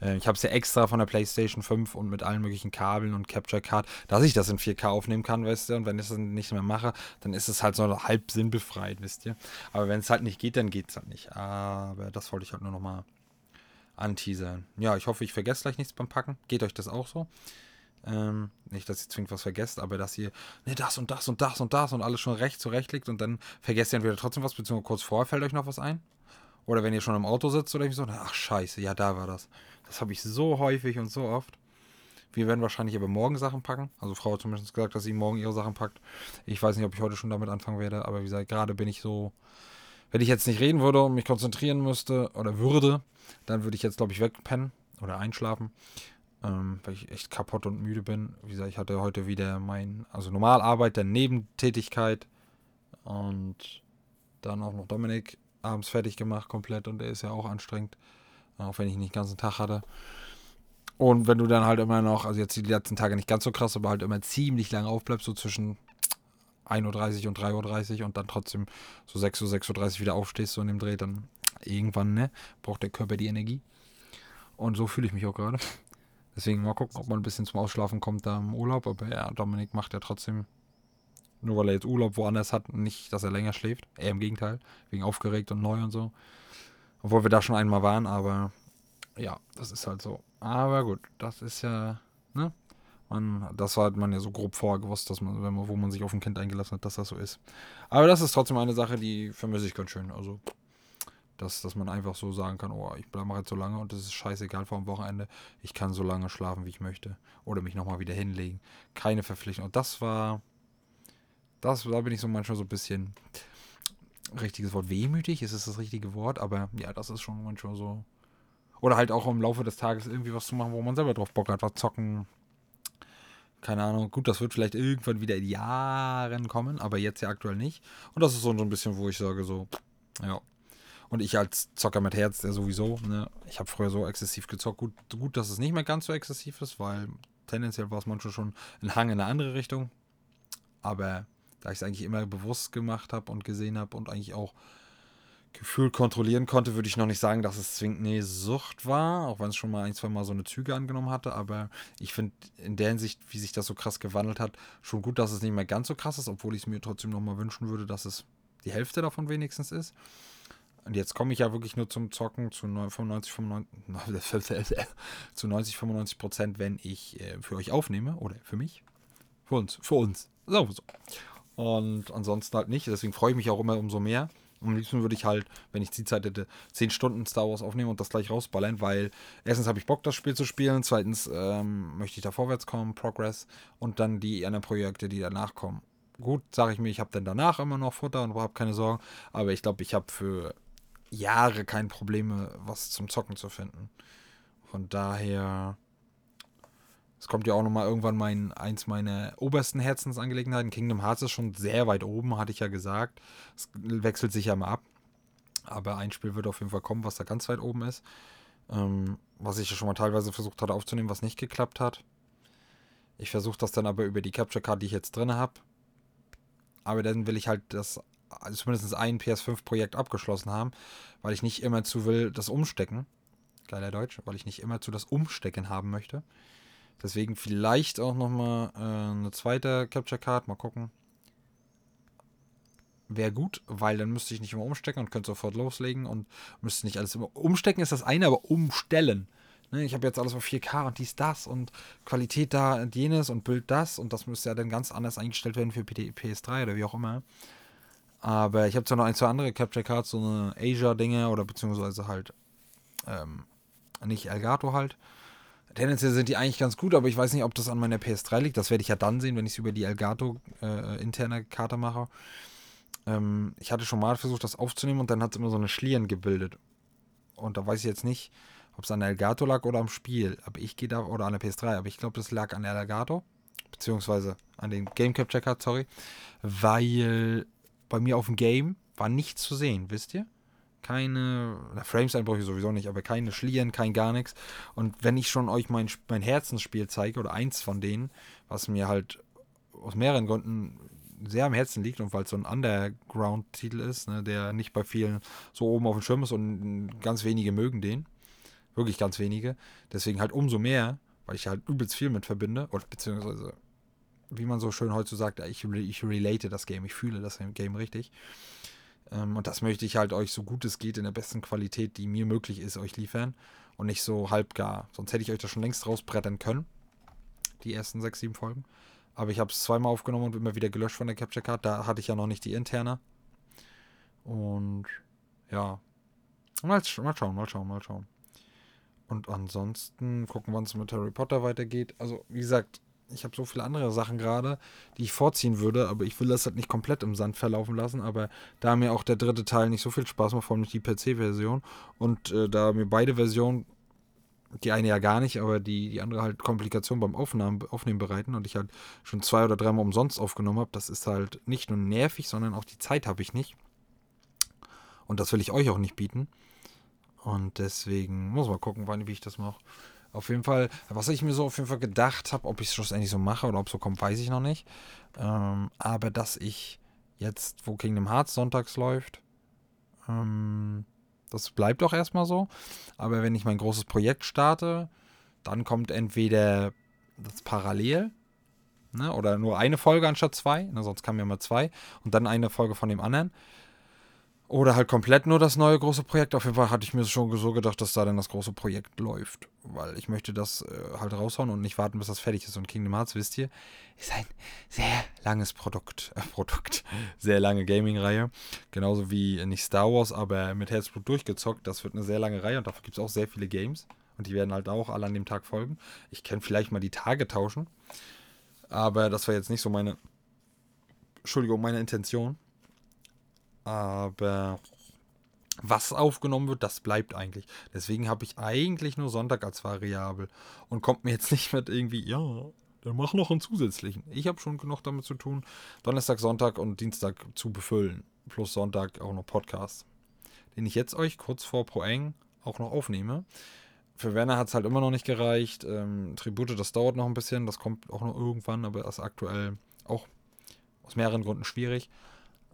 Äh, ich habe es ja extra von der PlayStation 5 und mit allen möglichen Kabeln und Capture Card, dass ich das in 4K aufnehmen kann, weißt du. Und wenn ich das nicht mehr mache, dann ist es halt so halb sinnbefreit, wisst ihr. Aber wenn es halt nicht geht, dann geht es halt nicht. Aber das wollte ich halt nur noch mal anteasern. Ja, ich hoffe, ich vergesse gleich nichts beim Packen. Geht euch das auch so? Ähm, nicht, dass ihr zwingend was vergesst, aber dass ihr, ne, das und das und das und das und alles schon recht zurecht liegt und dann vergesst ihr entweder trotzdem was, beziehungsweise kurz vorher fällt euch noch was ein. Oder wenn ihr schon im Auto sitzt oder so, ach scheiße, ja, da war das. Das habe ich so häufig und so oft. Wir werden wahrscheinlich aber morgen Sachen packen. Also Frau hat zumindest gesagt, dass sie morgen ihre Sachen packt. Ich weiß nicht, ob ich heute schon damit anfangen werde, aber wie gesagt, gerade bin ich so, wenn ich jetzt nicht reden würde und mich konzentrieren müsste oder würde, dann würde ich jetzt, glaube ich, wegpennen oder einschlafen, ähm, weil ich echt kaputt und müde bin. Wie gesagt, ich hatte heute wieder mein, also Normalarbeit, dann Nebentätigkeit und dann auch noch Dominik abends fertig gemacht komplett und der ist ja auch anstrengend, auch wenn ich nicht den ganzen Tag hatte. Und wenn du dann halt immer noch, also jetzt die letzten Tage nicht ganz so krass, aber halt immer ziemlich lange aufbleibst, so zwischen 1.30 Uhr und 3.30 Uhr und dann trotzdem so 6 Uhr, 6.30 Uhr wieder aufstehst, so in dem Dreh, dann irgendwann, ne, braucht der Körper die Energie. Und so fühle ich mich auch gerade. Deswegen mal gucken, ob man ein bisschen zum Ausschlafen kommt da im Urlaub. Aber ja, Dominik macht ja trotzdem, nur weil er jetzt Urlaub woanders hat, nicht, dass er länger schläft. Eher im Gegenteil, wegen aufgeregt und neu und so. Obwohl wir da schon einmal waren, aber ja, das ist halt so. Aber gut, das ist ja, ne? Man, das hat man ja so grob vorher gewusst, dass man, wenn man, wo man sich auf ein Kind eingelassen hat, dass das so ist. Aber das ist trotzdem eine Sache, die vermisse ich ganz schön. Also, dass, dass man einfach so sagen kann, oh, ich bleibe jetzt so lange und es ist scheißegal vor dem Wochenende. Ich kann so lange schlafen, wie ich möchte. Oder mich nochmal wieder hinlegen. Keine Verpflichtung. Und das war, das, da bin ich so manchmal so ein bisschen, richtiges Wort, wehmütig, ist es das richtige Wort, aber ja, das ist schon manchmal so, oder halt auch im Laufe des Tages irgendwie was zu machen, wo man selber drauf Bock hat, was zocken. Keine Ahnung. Gut, das wird vielleicht irgendwann wieder in Jahren kommen, aber jetzt ja aktuell nicht. Und das ist so, ein bisschen, wo ich sage, so, ja. Und ich als Zocker mit Herz, der sowieso, ne, ich habe früher so exzessiv gezockt. Gut, gut, dass es nicht mehr ganz so exzessiv ist, weil tendenziell war es manchmal schon ein Hang in eine andere Richtung. Aber da ich es eigentlich immer bewusst gemacht habe und gesehen habe und eigentlich auch Gefühl kontrollieren konnte, würde ich noch nicht sagen, dass es zwingend eine Sucht war, auch wenn es schon mal ein, zwei Mal so eine Züge angenommen hatte. Aber ich finde in der Hinsicht, wie sich das so krass gewandelt hat, schon gut, dass es nicht mehr ganz so krass ist, obwohl ich es mir trotzdem noch mal wünschen würde, dass es die Hälfte davon wenigstens ist. Und jetzt komme ich ja wirklich nur zum Zocken zu 95, 95, zu 90, 95 Prozent, wenn ich äh, für euch aufnehme oder für mich. Für uns, für uns. So, so. Und ansonsten halt nicht. Deswegen freue ich mich auch immer umso mehr. Am liebsten würde ich halt, wenn ich die Zeit hätte, 10 Stunden Star Wars aufnehmen und das gleich rausballern, weil erstens habe ich Bock, das Spiel zu spielen, zweitens ähm, möchte ich da vorwärts kommen, Progress und dann die anderen Projekte, die danach kommen. Gut, sage ich mir, ich habe dann danach immer noch Futter und überhaupt keine Sorgen, aber ich glaube, ich habe für Jahre keine Probleme, was zum Zocken zu finden. Von daher es kommt ja auch nochmal irgendwann mein, eins meiner obersten Herzensangelegenheiten. Kingdom Hearts ist schon sehr weit oben, hatte ich ja gesagt. Es wechselt sich ja mal ab. Aber ein Spiel wird auf jeden Fall kommen, was da ganz weit oben ist. Ähm, was ich ja schon mal teilweise versucht hatte aufzunehmen, was nicht geklappt hat. Ich versuche das dann aber über die Capture Card, die ich jetzt drin habe. Aber dann will ich halt das also zumindest ein PS5-Projekt abgeschlossen haben, weil ich nicht immer zu will, das Umstecken. Geiler Deutsch, weil ich nicht immer zu das Umstecken haben möchte. Deswegen vielleicht auch nochmal äh, eine zweite Capture Card. Mal gucken. Wäre gut, weil dann müsste ich nicht immer umstecken und könnte sofort loslegen und müsste nicht alles immer. Umstecken ist das eine, aber umstellen. Ne, ich habe jetzt alles auf 4K und dies, das und Qualität da und jenes und Bild das und das müsste ja dann ganz anders eingestellt werden für PS3 oder wie auch immer. Aber ich habe zwar noch ein, zwei andere Capture Cards, so eine Asia-Dinge oder beziehungsweise halt ähm, nicht Elgato halt. Tendenziell sind die eigentlich ganz gut, aber ich weiß nicht, ob das an meiner PS3 liegt. Das werde ich ja dann sehen, wenn ich es über die Elgato äh, interne Karte mache. Ähm, ich hatte schon mal versucht, das aufzunehmen und dann hat es immer so eine Schlieren gebildet. Und da weiß ich jetzt nicht, ob es an der Elgato lag oder am Spiel. Aber ich gehe da, oder an der PS3, aber ich glaube, das lag an der Elgato. Beziehungsweise an den Game Capture Card, sorry. Weil bei mir auf dem Game war nichts zu sehen, wisst ihr? Keine, Frames einbrüche sowieso nicht, aber keine Schlieren, kein gar nichts. Und wenn ich schon euch mein, mein Herzensspiel zeige, oder eins von denen, was mir halt aus mehreren Gründen sehr am Herzen liegt und weil es so ein Underground-Titel ist, ne, der nicht bei vielen so oben auf dem Schirm ist und ganz wenige mögen den. Wirklich ganz wenige. Deswegen halt umso mehr, weil ich halt übelst viel mit verbinde, oder beziehungsweise, wie man so schön so sagt, ich, ich relate das Game, ich fühle das Game richtig. Ähm, und das möchte ich halt euch so gut es geht in der besten Qualität, die mir möglich ist, euch liefern. Und nicht so halbgar. Sonst hätte ich euch das schon längst rausbrettern können. die ersten sechs, sieben Folgen. Aber ich habe es zweimal aufgenommen und immer wieder gelöscht von der Capture Card. Da hatte ich ja noch nicht die interne. Und ja. Mal, mal schauen, mal schauen, mal schauen. Und ansonsten gucken wann es mit Harry Potter weitergeht. Also, wie gesagt, ich habe so viele andere Sachen gerade, die ich vorziehen würde, aber ich will das halt nicht komplett im Sand verlaufen lassen. Aber da mir auch der dritte Teil nicht so viel Spaß macht, vor allem nicht die PC-Version, und äh, da mir beide Versionen, die eine ja gar nicht, aber die, die andere halt Komplikationen beim Aufnahmen, Aufnehmen bereiten und ich halt schon zwei oder dreimal umsonst aufgenommen habe, das ist halt nicht nur nervig, sondern auch die Zeit habe ich nicht. Und das will ich euch auch nicht bieten. Und deswegen muss man gucken, wann, wie ich das mache. Auf jeden Fall, was ich mir so auf jeden Fall gedacht habe, ob ich es schlussendlich so mache oder ob es so kommt, weiß ich noch nicht. Ähm, aber dass ich jetzt, wo Kingdom Hearts sonntags läuft, ähm, das bleibt doch erstmal so. Aber wenn ich mein großes Projekt starte, dann kommt entweder das parallel ne, oder nur eine Folge anstatt zwei, ne, sonst kamen ja mal zwei und dann eine Folge von dem anderen. Oder halt komplett nur das neue große Projekt. Auf jeden Fall hatte ich mir schon so gedacht, dass da dann das große Projekt läuft. Weil ich möchte das äh, halt raushauen und nicht warten, bis das fertig ist. Und Kingdom Hearts, wisst ihr, ist ein sehr langes Produkt. Äh, Produkt. Sehr lange Gaming-Reihe. Genauso wie nicht Star Wars, aber mit Herzblut durchgezockt. Das wird eine sehr lange Reihe und dafür gibt es auch sehr viele Games. Und die werden halt auch alle an dem Tag folgen. Ich kann vielleicht mal die Tage tauschen. Aber das war jetzt nicht so meine. Entschuldigung, meine Intention. Aber was aufgenommen wird, das bleibt eigentlich. Deswegen habe ich eigentlich nur Sonntag als Variabel und kommt mir jetzt nicht mit irgendwie, ja, dann mach noch einen zusätzlichen. Ich habe schon genug damit zu tun, Donnerstag, Sonntag und Dienstag zu befüllen. Plus Sonntag auch noch Podcast. Den ich jetzt euch kurz vor Pro Eng auch noch aufnehme. Für Werner hat es halt immer noch nicht gereicht. Ähm, Tribute, das dauert noch ein bisschen. Das kommt auch noch irgendwann, aber ist aktuell auch aus mehreren Gründen schwierig.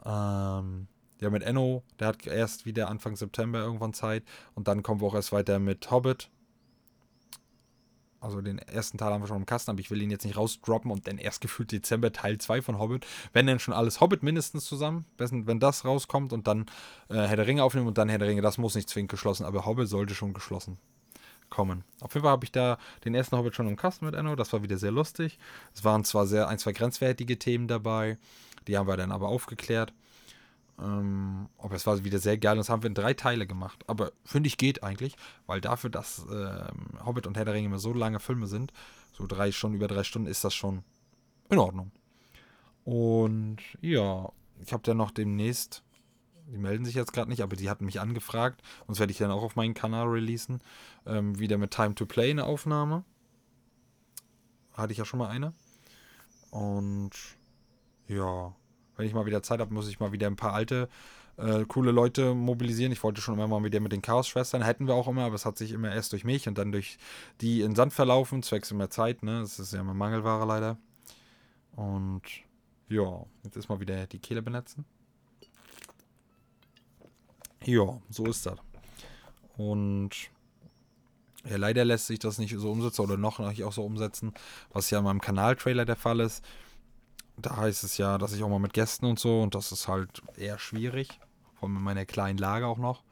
Ähm, ja, mit Enno, der hat erst wieder Anfang September irgendwann Zeit. Und dann kommen wir auch erst weiter mit Hobbit. Also den ersten Teil haben wir schon im Kasten, aber ich will ihn jetzt nicht rausdroppen und dann erst gefühlt Dezember Teil 2 von Hobbit. Wenn denn schon alles Hobbit mindestens zusammen, wenn das rauskommt und dann äh, Herr der Ringe aufnehmen und dann Herr der Ringe, das muss nicht zwingend geschlossen, aber Hobbit sollte schon geschlossen kommen. Auf jeden Fall habe ich da den ersten Hobbit schon im Kasten mit Enno, das war wieder sehr lustig. Es waren zwar sehr ein, zwei grenzwertige Themen dabei, die haben wir dann aber aufgeklärt. Ähm, aber es war wieder sehr geil. Das haben wir in drei Teile gemacht. Aber finde ich geht eigentlich, weil dafür, dass ähm, Hobbit und Herr der Ringe immer so lange Filme sind, so drei Stunden, über drei Stunden, ist das schon in Ordnung. Und ja, ich habe dann noch demnächst, die melden sich jetzt gerade nicht, aber die hatten mich angefragt, und das werde ich dann auch auf meinen Kanal releasen, ähm, wieder mit Time to Play eine Aufnahme. Hatte ich ja schon mal eine. Und ja, wenn ich mal wieder Zeit habe, muss ich mal wieder ein paar alte, äh, coole Leute mobilisieren. Ich wollte schon immer mal wieder mit den Chaos-Schwestern, hätten wir auch immer, aber es hat sich immer erst durch mich und dann durch die in Sand verlaufen, zwecks immer Zeit, ne? Das ist ja immer Mangelware leider. Und ja, jetzt ist mal wieder die Kehle benetzen. Ja, so ist das. Und ja, leider lässt sich das nicht so umsetzen oder noch nicht auch so umsetzen, was ja in meinem Kanal-Trailer der Fall ist da heißt es ja, dass ich auch mal mit Gästen und so und das ist halt eher schwierig. Vor allem in meiner kleinen Lage auch noch.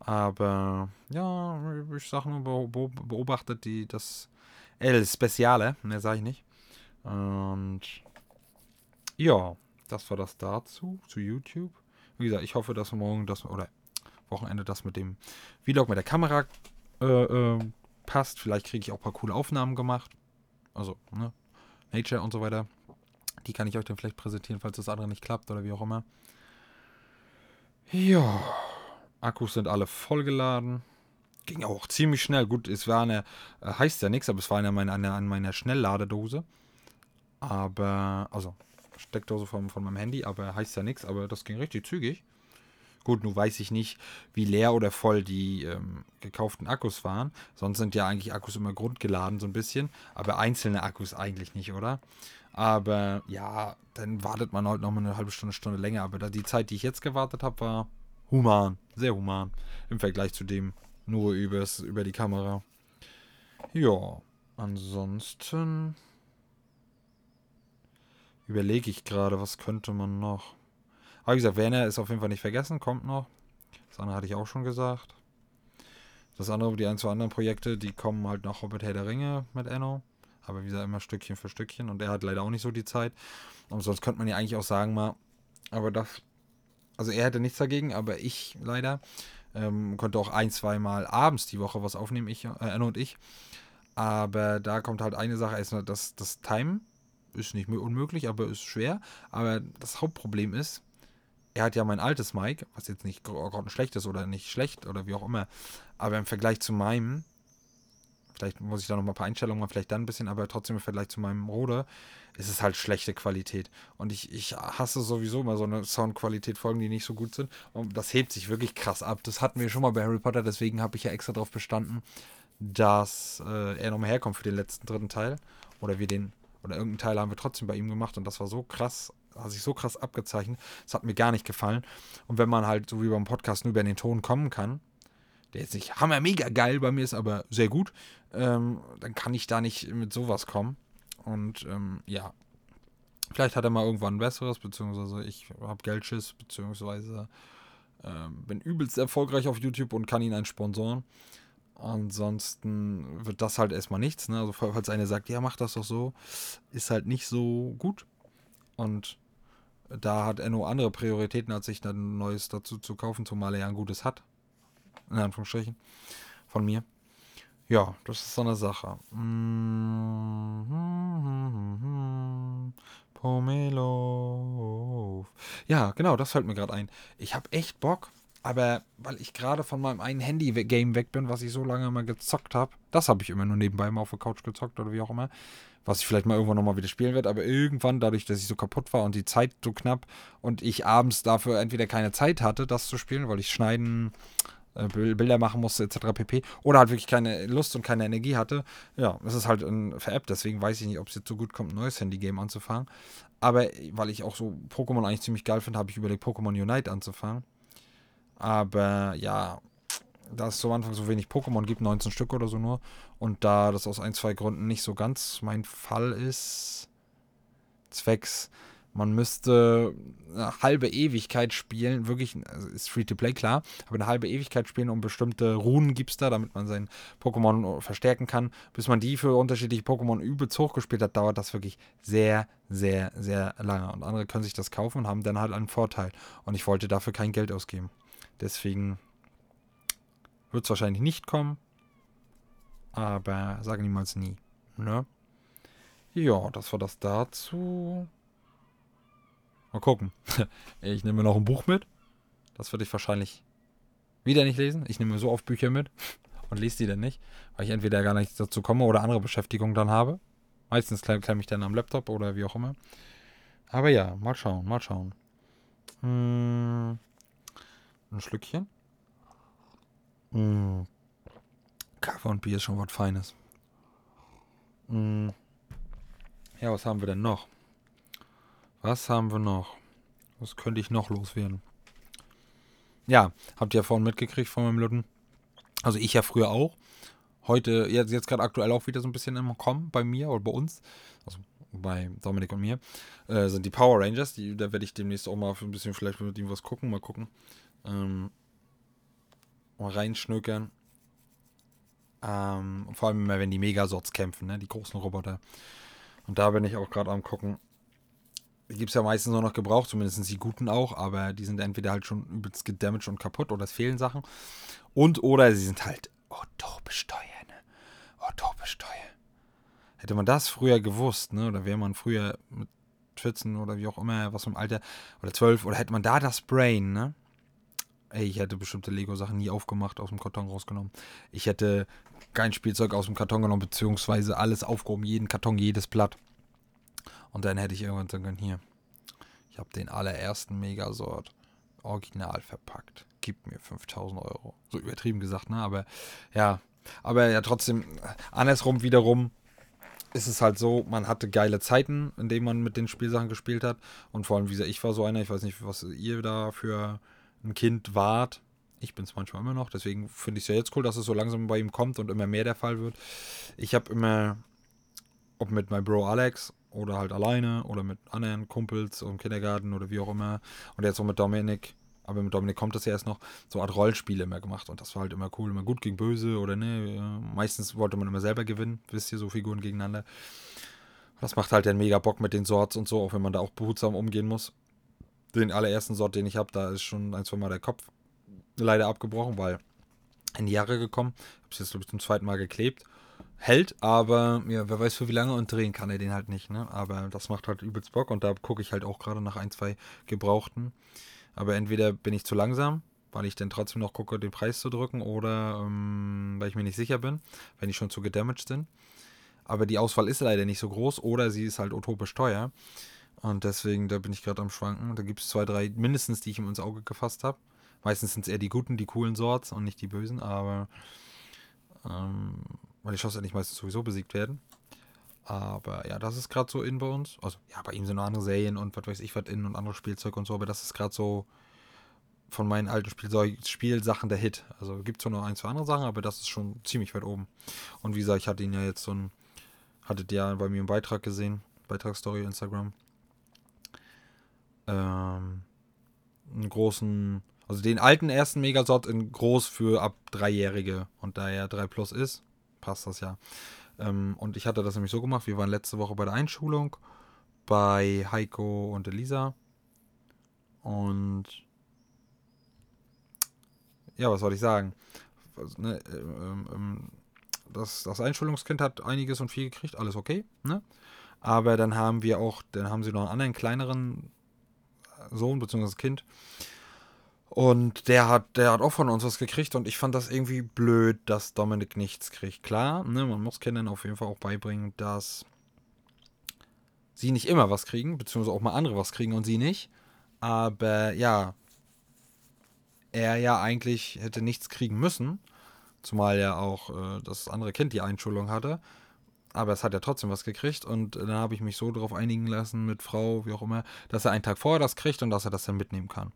Aber ja, ich sag nur, beobachtet die das El Speziale, mehr sage ich nicht. Und ja, das war das dazu, zu YouTube. Wie gesagt, ich hoffe, dass morgen das oder Wochenende das mit dem Vlog mit der Kamera äh, äh, passt. Vielleicht kriege ich auch ein paar coole Aufnahmen gemacht. Also, ne, Nature und so weiter. Die kann ich euch dann vielleicht präsentieren, falls das andere nicht klappt oder wie auch immer. Ja, Akkus sind alle vollgeladen. Ging auch ziemlich schnell. Gut, es war eine, äh, heißt ja nichts, aber es war eine, an meiner Schnellladedose. Aber, also Steckdose von, von meinem Handy, aber heißt ja nichts, aber das ging richtig zügig. Gut, nun weiß ich nicht, wie leer oder voll die ähm, gekauften Akkus waren. Sonst sind ja eigentlich Akkus immer grundgeladen so ein bisschen, aber einzelne Akkus eigentlich nicht, oder? Aber ja, dann wartet man halt noch mal eine halbe Stunde, Stunde länger. Aber die Zeit, die ich jetzt gewartet habe, war human. Sehr human. Im Vergleich zu dem nur übers, über die Kamera. Ja, ansonsten überlege ich gerade, was könnte man noch. Aber wie gesagt, Werner ist auf jeden Fall nicht vergessen, kommt noch. Das andere hatte ich auch schon gesagt. Das andere, die ein, zwei anderen Projekte, die kommen halt nach Hobbit Herr der Ringe mit Enno. Aber wie gesagt, immer Stückchen für Stückchen. Und er hat leider auch nicht so die Zeit. Und sonst könnte man ja eigentlich auch sagen, mal, aber das. Also er hätte nichts dagegen, aber ich leider. Ähm, konnte auch ein, zwei Mal abends die Woche was aufnehmen, ich, äh, Anne und ich. Aber da kommt halt eine Sache, ist das, das Time ist nicht unmöglich, aber ist schwer. Aber das Hauptproblem ist, er hat ja mein altes Mic, was jetzt nicht gerade schlecht ist oder nicht schlecht oder wie auch immer. Aber im Vergleich zu meinem, vielleicht muss ich da nochmal ein paar Einstellungen machen, vielleicht dann ein bisschen, aber trotzdem im Vergleich zu meinem Rode ist es halt schlechte Qualität. Und ich, ich hasse sowieso mal so eine Soundqualität Folgen, die nicht so gut sind. Und das hebt sich wirklich krass ab. Das hatten wir schon mal bei Harry Potter, deswegen habe ich ja extra darauf bestanden, dass äh, er nochmal herkommt für den letzten dritten Teil. Oder wir den, oder irgendeinen Teil haben wir trotzdem bei ihm gemacht und das war so krass, hat sich so krass abgezeichnet. Das hat mir gar nicht gefallen. Und wenn man halt so wie beim Podcast nur über den Ton kommen kann, der jetzt nicht hammer mega geil bei mir ist, aber sehr gut, ähm, dann kann ich da nicht mit sowas kommen. Und ähm, ja, vielleicht hat er mal irgendwann ein besseres, beziehungsweise ich habe Geldschiss, beziehungsweise ähm, bin übelst erfolgreich auf YouTube und kann ihn einen sponsoren. Ansonsten wird das halt erstmal nichts. Ne? Also falls einer sagt, ja, mach das doch so, ist halt nicht so gut. Und da hat Enno andere Prioritäten, als sich dann ein neues dazu zu kaufen, zumal er ja ein gutes hat. In Anführungsstrichen. Von mir. Ja, das ist so eine Sache. Pomelo. Ja, genau, das fällt mir gerade ein. Ich habe echt Bock, aber weil ich gerade von meinem einen Handy-Game weg bin, was ich so lange mal gezockt habe, das habe ich immer nur nebenbei mal auf der Couch gezockt oder wie auch immer, was ich vielleicht mal irgendwann nochmal wieder spielen werde, aber irgendwann, dadurch, dass ich so kaputt war und die Zeit so knapp und ich abends dafür entweder keine Zeit hatte, das zu spielen, weil ich schneiden, Bilder machen musste, etc. pp. Oder halt wirklich keine Lust und keine Energie hatte. Ja, es ist halt ein verappt, deswegen weiß ich nicht, ob es jetzt so gut kommt, ein neues Handy-Game anzufangen. Aber weil ich auch so Pokémon eigentlich ziemlich geil finde, habe ich überlegt, Pokémon Unite anzufangen. Aber ja, da es zu Anfang so wenig Pokémon gibt, 19 Stück oder so nur, und da das aus ein, zwei Gründen nicht so ganz mein Fall ist, zwecks, man müsste eine halbe Ewigkeit spielen, wirklich, also ist Free-to-Play, klar, aber eine halbe Ewigkeit spielen, um bestimmte Runen gibt es da, damit man sein Pokémon verstärken kann. Bis man die für unterschiedliche Pokémon übelst hochgespielt hat, dauert das wirklich sehr, sehr, sehr lange. Und andere können sich das kaufen und haben dann halt einen Vorteil. Und ich wollte dafür kein Geld ausgeben. Deswegen wird es wahrscheinlich nicht kommen. Aber sage niemals nie. Ne? Ja, das war das dazu. Mal gucken. Ich nehme noch ein Buch mit. Das würde ich wahrscheinlich wieder nicht lesen. Ich nehme so oft Bücher mit und lese die dann nicht, weil ich entweder gar nicht dazu komme oder andere Beschäftigung dann habe. Meistens klemme ich dann am Laptop oder wie auch immer. Aber ja, mal schauen, mal schauen. Hm, ein Schlückchen. Hm. Kaffee und Bier ist schon was Feines. Hm. Ja, was haben wir denn noch? Was haben wir noch? Was könnte ich noch loswerden? Ja, habt ihr ja vorhin mitgekriegt von meinem Lütten. Also ich ja früher auch. Heute, jetzt, jetzt gerade aktuell auch wieder so ein bisschen im Kommen bei mir oder bei uns. Also bei Dominik und mir. Äh, sind die Power Rangers. Die, da werde ich demnächst auch mal für ein bisschen vielleicht mit ihm was gucken. Mal gucken. Ähm, mal reinschnökern. Ähm, vor allem immer, wenn die Megasorts kämpfen, ne? die großen Roboter. Und da bin ich auch gerade am gucken. Gibt es ja meistens nur noch gebraucht, zumindest die guten auch, aber die sind entweder halt schon übelst gedamaged und kaputt oder es fehlen Sachen. Und oder sie sind halt Autobesteuer, ne? Autobesteuer. Hätte man das früher gewusst, ne? Oder wäre man früher mit 14 oder wie auch immer, was im Alter, oder 12, oder hätte man da das Brain, ne? Ey, ich hätte bestimmte Lego-Sachen nie aufgemacht, aus dem Karton rausgenommen. Ich hätte kein Spielzeug aus dem Karton genommen, beziehungsweise alles aufgehoben, jeden Karton, jedes Blatt. Und dann hätte ich irgendwann sagen hier, ich habe den allerersten Megasort original verpackt. Gib mir 5000 Euro. So übertrieben gesagt, ne? Aber ja, aber ja trotzdem, andersrum wiederum ist es halt so, man hatte geile Zeiten, in denen man mit den Spielsachen gespielt hat. Und vor allem, wie gesagt, ich war so einer, ich weiß nicht, was ihr da für ein Kind wart. Ich bin es manchmal immer noch, deswegen finde ich es ja jetzt cool, dass es so langsam bei ihm kommt und immer mehr der Fall wird. Ich habe immer, ob mit meinem Bro Alex oder halt alleine oder mit anderen Kumpels im Kindergarten oder wie auch immer und jetzt auch mit Dominik aber mit Dominik kommt das ja erst noch, so Art Rollenspiele immer gemacht und das war halt immer cool, immer gut gegen böse oder ne, meistens wollte man immer selber gewinnen, wisst ihr, so Figuren gegeneinander. Das macht halt den mega Bock mit den Sorts und so, auch wenn man da auch behutsam umgehen muss. Den allerersten Sort, den ich habe, da ist schon ein, zwei Mal der Kopf leider abgebrochen, weil in die Jahre gekommen. Habe es jetzt, glaube ich, zum zweiten Mal geklebt. Hält, aber ja, wer weiß für wie lange und drehen kann er den halt nicht, ne? Aber das macht halt übelst Bock und da gucke ich halt auch gerade nach ein, zwei Gebrauchten. Aber entweder bin ich zu langsam, weil ich dann trotzdem noch gucke, den Preis zu drücken, oder ähm, weil ich mir nicht sicher bin, wenn die schon zu gedamaged sind. Aber die Auswahl ist leider nicht so groß, oder sie ist halt utopisch teuer. Und deswegen, da bin ich gerade am Schwanken. Da gibt es zwei, drei mindestens, die ich ihm ins Auge gefasst habe. Meistens sind es eher die guten, die coolen Sorts und nicht die bösen, aber ähm, weil die Schosse nicht meistens sowieso besiegt werden. Aber ja, das ist gerade so in bei uns. Also ja, bei ihm sind noch andere Serien und was weiß ich was in und anderes Spielzeug und so, aber das ist gerade so von meinen alten Spiel Spielsachen der Hit. Also gibt zwar noch ein, zwei andere Sachen, aber das ist schon ziemlich weit oben. Und wie gesagt, ich hatte ihn ja jetzt so ein, hattet ja bei mir einen Beitrag gesehen, Beitragsstory Instagram. Ähm, einen großen, also den alten ersten Megasort in groß für ab Dreijährige. Und da er 3 Plus ist, passt das ja. Ähm, und ich hatte das nämlich so gemacht, wir waren letzte Woche bei der Einschulung bei Heiko und Elisa. Und ja, was soll ich sagen? Ne, ähm, ähm, das, das Einschulungskind hat einiges und viel gekriegt, alles okay. Ne? Aber dann haben wir auch, dann haben sie noch einen anderen kleineren Sohn bzw. Kind. Und der hat, der hat auch von uns was gekriegt und ich fand das irgendwie blöd, dass Dominik nichts kriegt. Klar, ne, man muss Kindern auf jeden Fall auch beibringen, dass sie nicht immer was kriegen, beziehungsweise auch mal andere was kriegen und sie nicht. Aber ja, er ja eigentlich hätte nichts kriegen müssen, zumal ja auch äh, das andere Kind die Einschulung hatte aber es hat ja trotzdem was gekriegt und dann habe ich mich so darauf einigen lassen mit Frau, wie auch immer, dass er einen Tag vorher das kriegt und dass er das dann mitnehmen kann.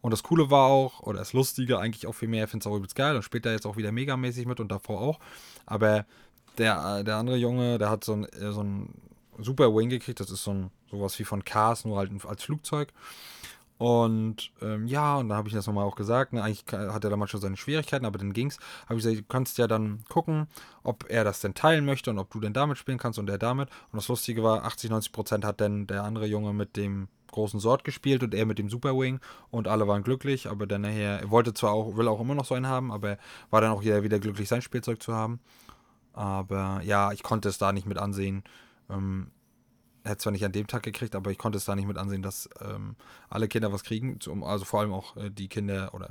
Und das Coole war auch, oder das Lustige eigentlich auch viel mehr, ich finde es auch übelst geil und später jetzt auch wieder megamäßig mit und davor auch. Aber der, der andere Junge, der hat so ein, äh, so ein Super Wing gekriegt, das ist so ein sowas wie von Cars, nur halt als Flugzeug. Und ähm, ja, und dann habe ich das nochmal auch gesagt. Ne, eigentlich hat er da manchmal seine Schwierigkeiten, aber dann ging's. Habe ich gesagt, du kannst ja dann gucken, ob er das denn teilen möchte und ob du denn damit spielen kannst und er damit. Und das Lustige war, 80, 90 Prozent hat dann der andere Junge mit dem großen Sort gespielt und er mit dem Super Wing und alle waren glücklich, aber dann nachher, er wollte zwar auch, will auch immer noch so einen haben, aber war dann auch wieder, wieder glücklich, sein Spielzeug zu haben. Aber ja, ich konnte es da nicht mit ansehen. Ähm, hätte zwar nicht an dem Tag gekriegt, aber ich konnte es da nicht mit ansehen, dass ähm, alle Kinder was kriegen, also vor allem auch äh, die Kinder oder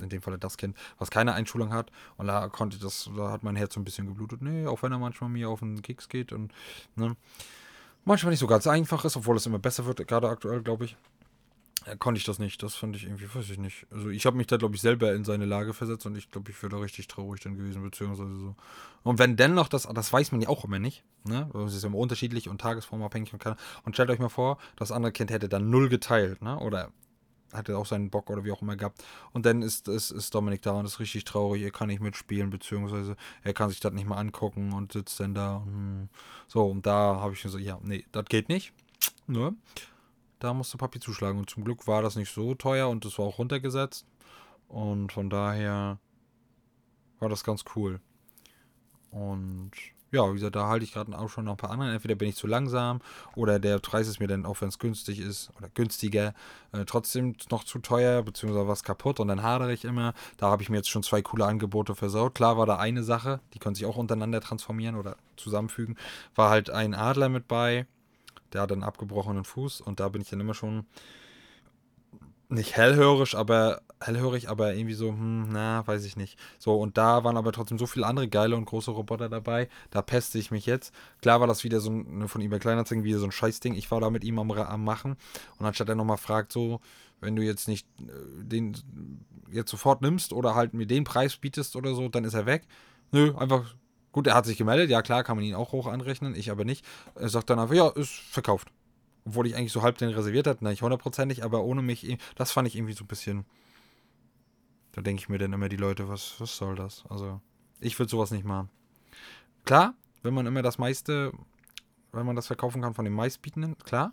in dem Fall das Kind, was keine Einschulung hat. Und da konnte das, da hat mein Herz so ein bisschen geblutet. Nee, auch wenn er manchmal mir auf den Keks geht und ne, manchmal nicht so ganz einfach ist, obwohl es immer besser wird, gerade aktuell, glaube ich konnte ich das nicht. Das fand ich irgendwie, weiß ich nicht. Also ich habe mich da, glaube ich, selber in seine Lage versetzt und ich glaube, ich wäre da richtig traurig dann gewesen, beziehungsweise so. Und wenn dennoch das, das weiß man ja auch immer nicht, ne? Das ist immer unterschiedlich und tagesformabhängig und kann. Und stellt euch mal vor, das andere Kind hätte dann null geteilt, ne? Oder hatte auch seinen Bock oder wie auch immer gehabt. Und dann ist, ist, ist Dominik da und ist richtig traurig, er kann nicht mitspielen, beziehungsweise er kann sich das nicht mal angucken und sitzt dann da. Hm. So, und da habe ich so, ja, nee, das geht nicht. Nur. Ne? Da musste Papi zuschlagen. Und zum Glück war das nicht so teuer und es war auch runtergesetzt. Und von daher war das ganz cool. Und ja, wie gesagt, da halte ich gerade auch schon noch ein paar anderen. Entweder bin ich zu langsam oder der Preis ist mir dann, auch wenn es günstig ist oder günstiger, äh, trotzdem noch zu teuer, beziehungsweise was kaputt und dann hadere ich immer. Da habe ich mir jetzt schon zwei coole Angebote versaut. Klar war da eine Sache, die können sich auch untereinander transformieren oder zusammenfügen. War halt ein Adler mit bei der hat einen abgebrochenen Fuß und da bin ich dann immer schon nicht hellhörig, aber hellhörig, aber irgendwie so, hm, na, weiß ich nicht. So, und da waren aber trotzdem so viele andere geile und große Roboter dabei. Da peste ich mich jetzt. Klar war das wieder so ein, von eBay Kleinanzeigen, wieder so ein Scheißding. Ich war da mit ihm am, am Machen. Und anstatt er nochmal fragt, so, wenn du jetzt nicht äh, den jetzt sofort nimmst oder halt mir den Preis bietest oder so, dann ist er weg. Nö, einfach Gut, er hat sich gemeldet, ja klar, kann man ihn auch hoch anrechnen, ich aber nicht. Er sagt dann einfach, ja, ist verkauft. Obwohl ich eigentlich so halb den reserviert hatte, nicht hundertprozentig, aber ohne mich, das fand ich irgendwie so ein bisschen. Da denke ich mir dann immer die Leute, was, was soll das? Also, ich würde sowas nicht machen. Klar, wenn man immer das meiste, wenn man das verkaufen kann von den meistbietenden, klar.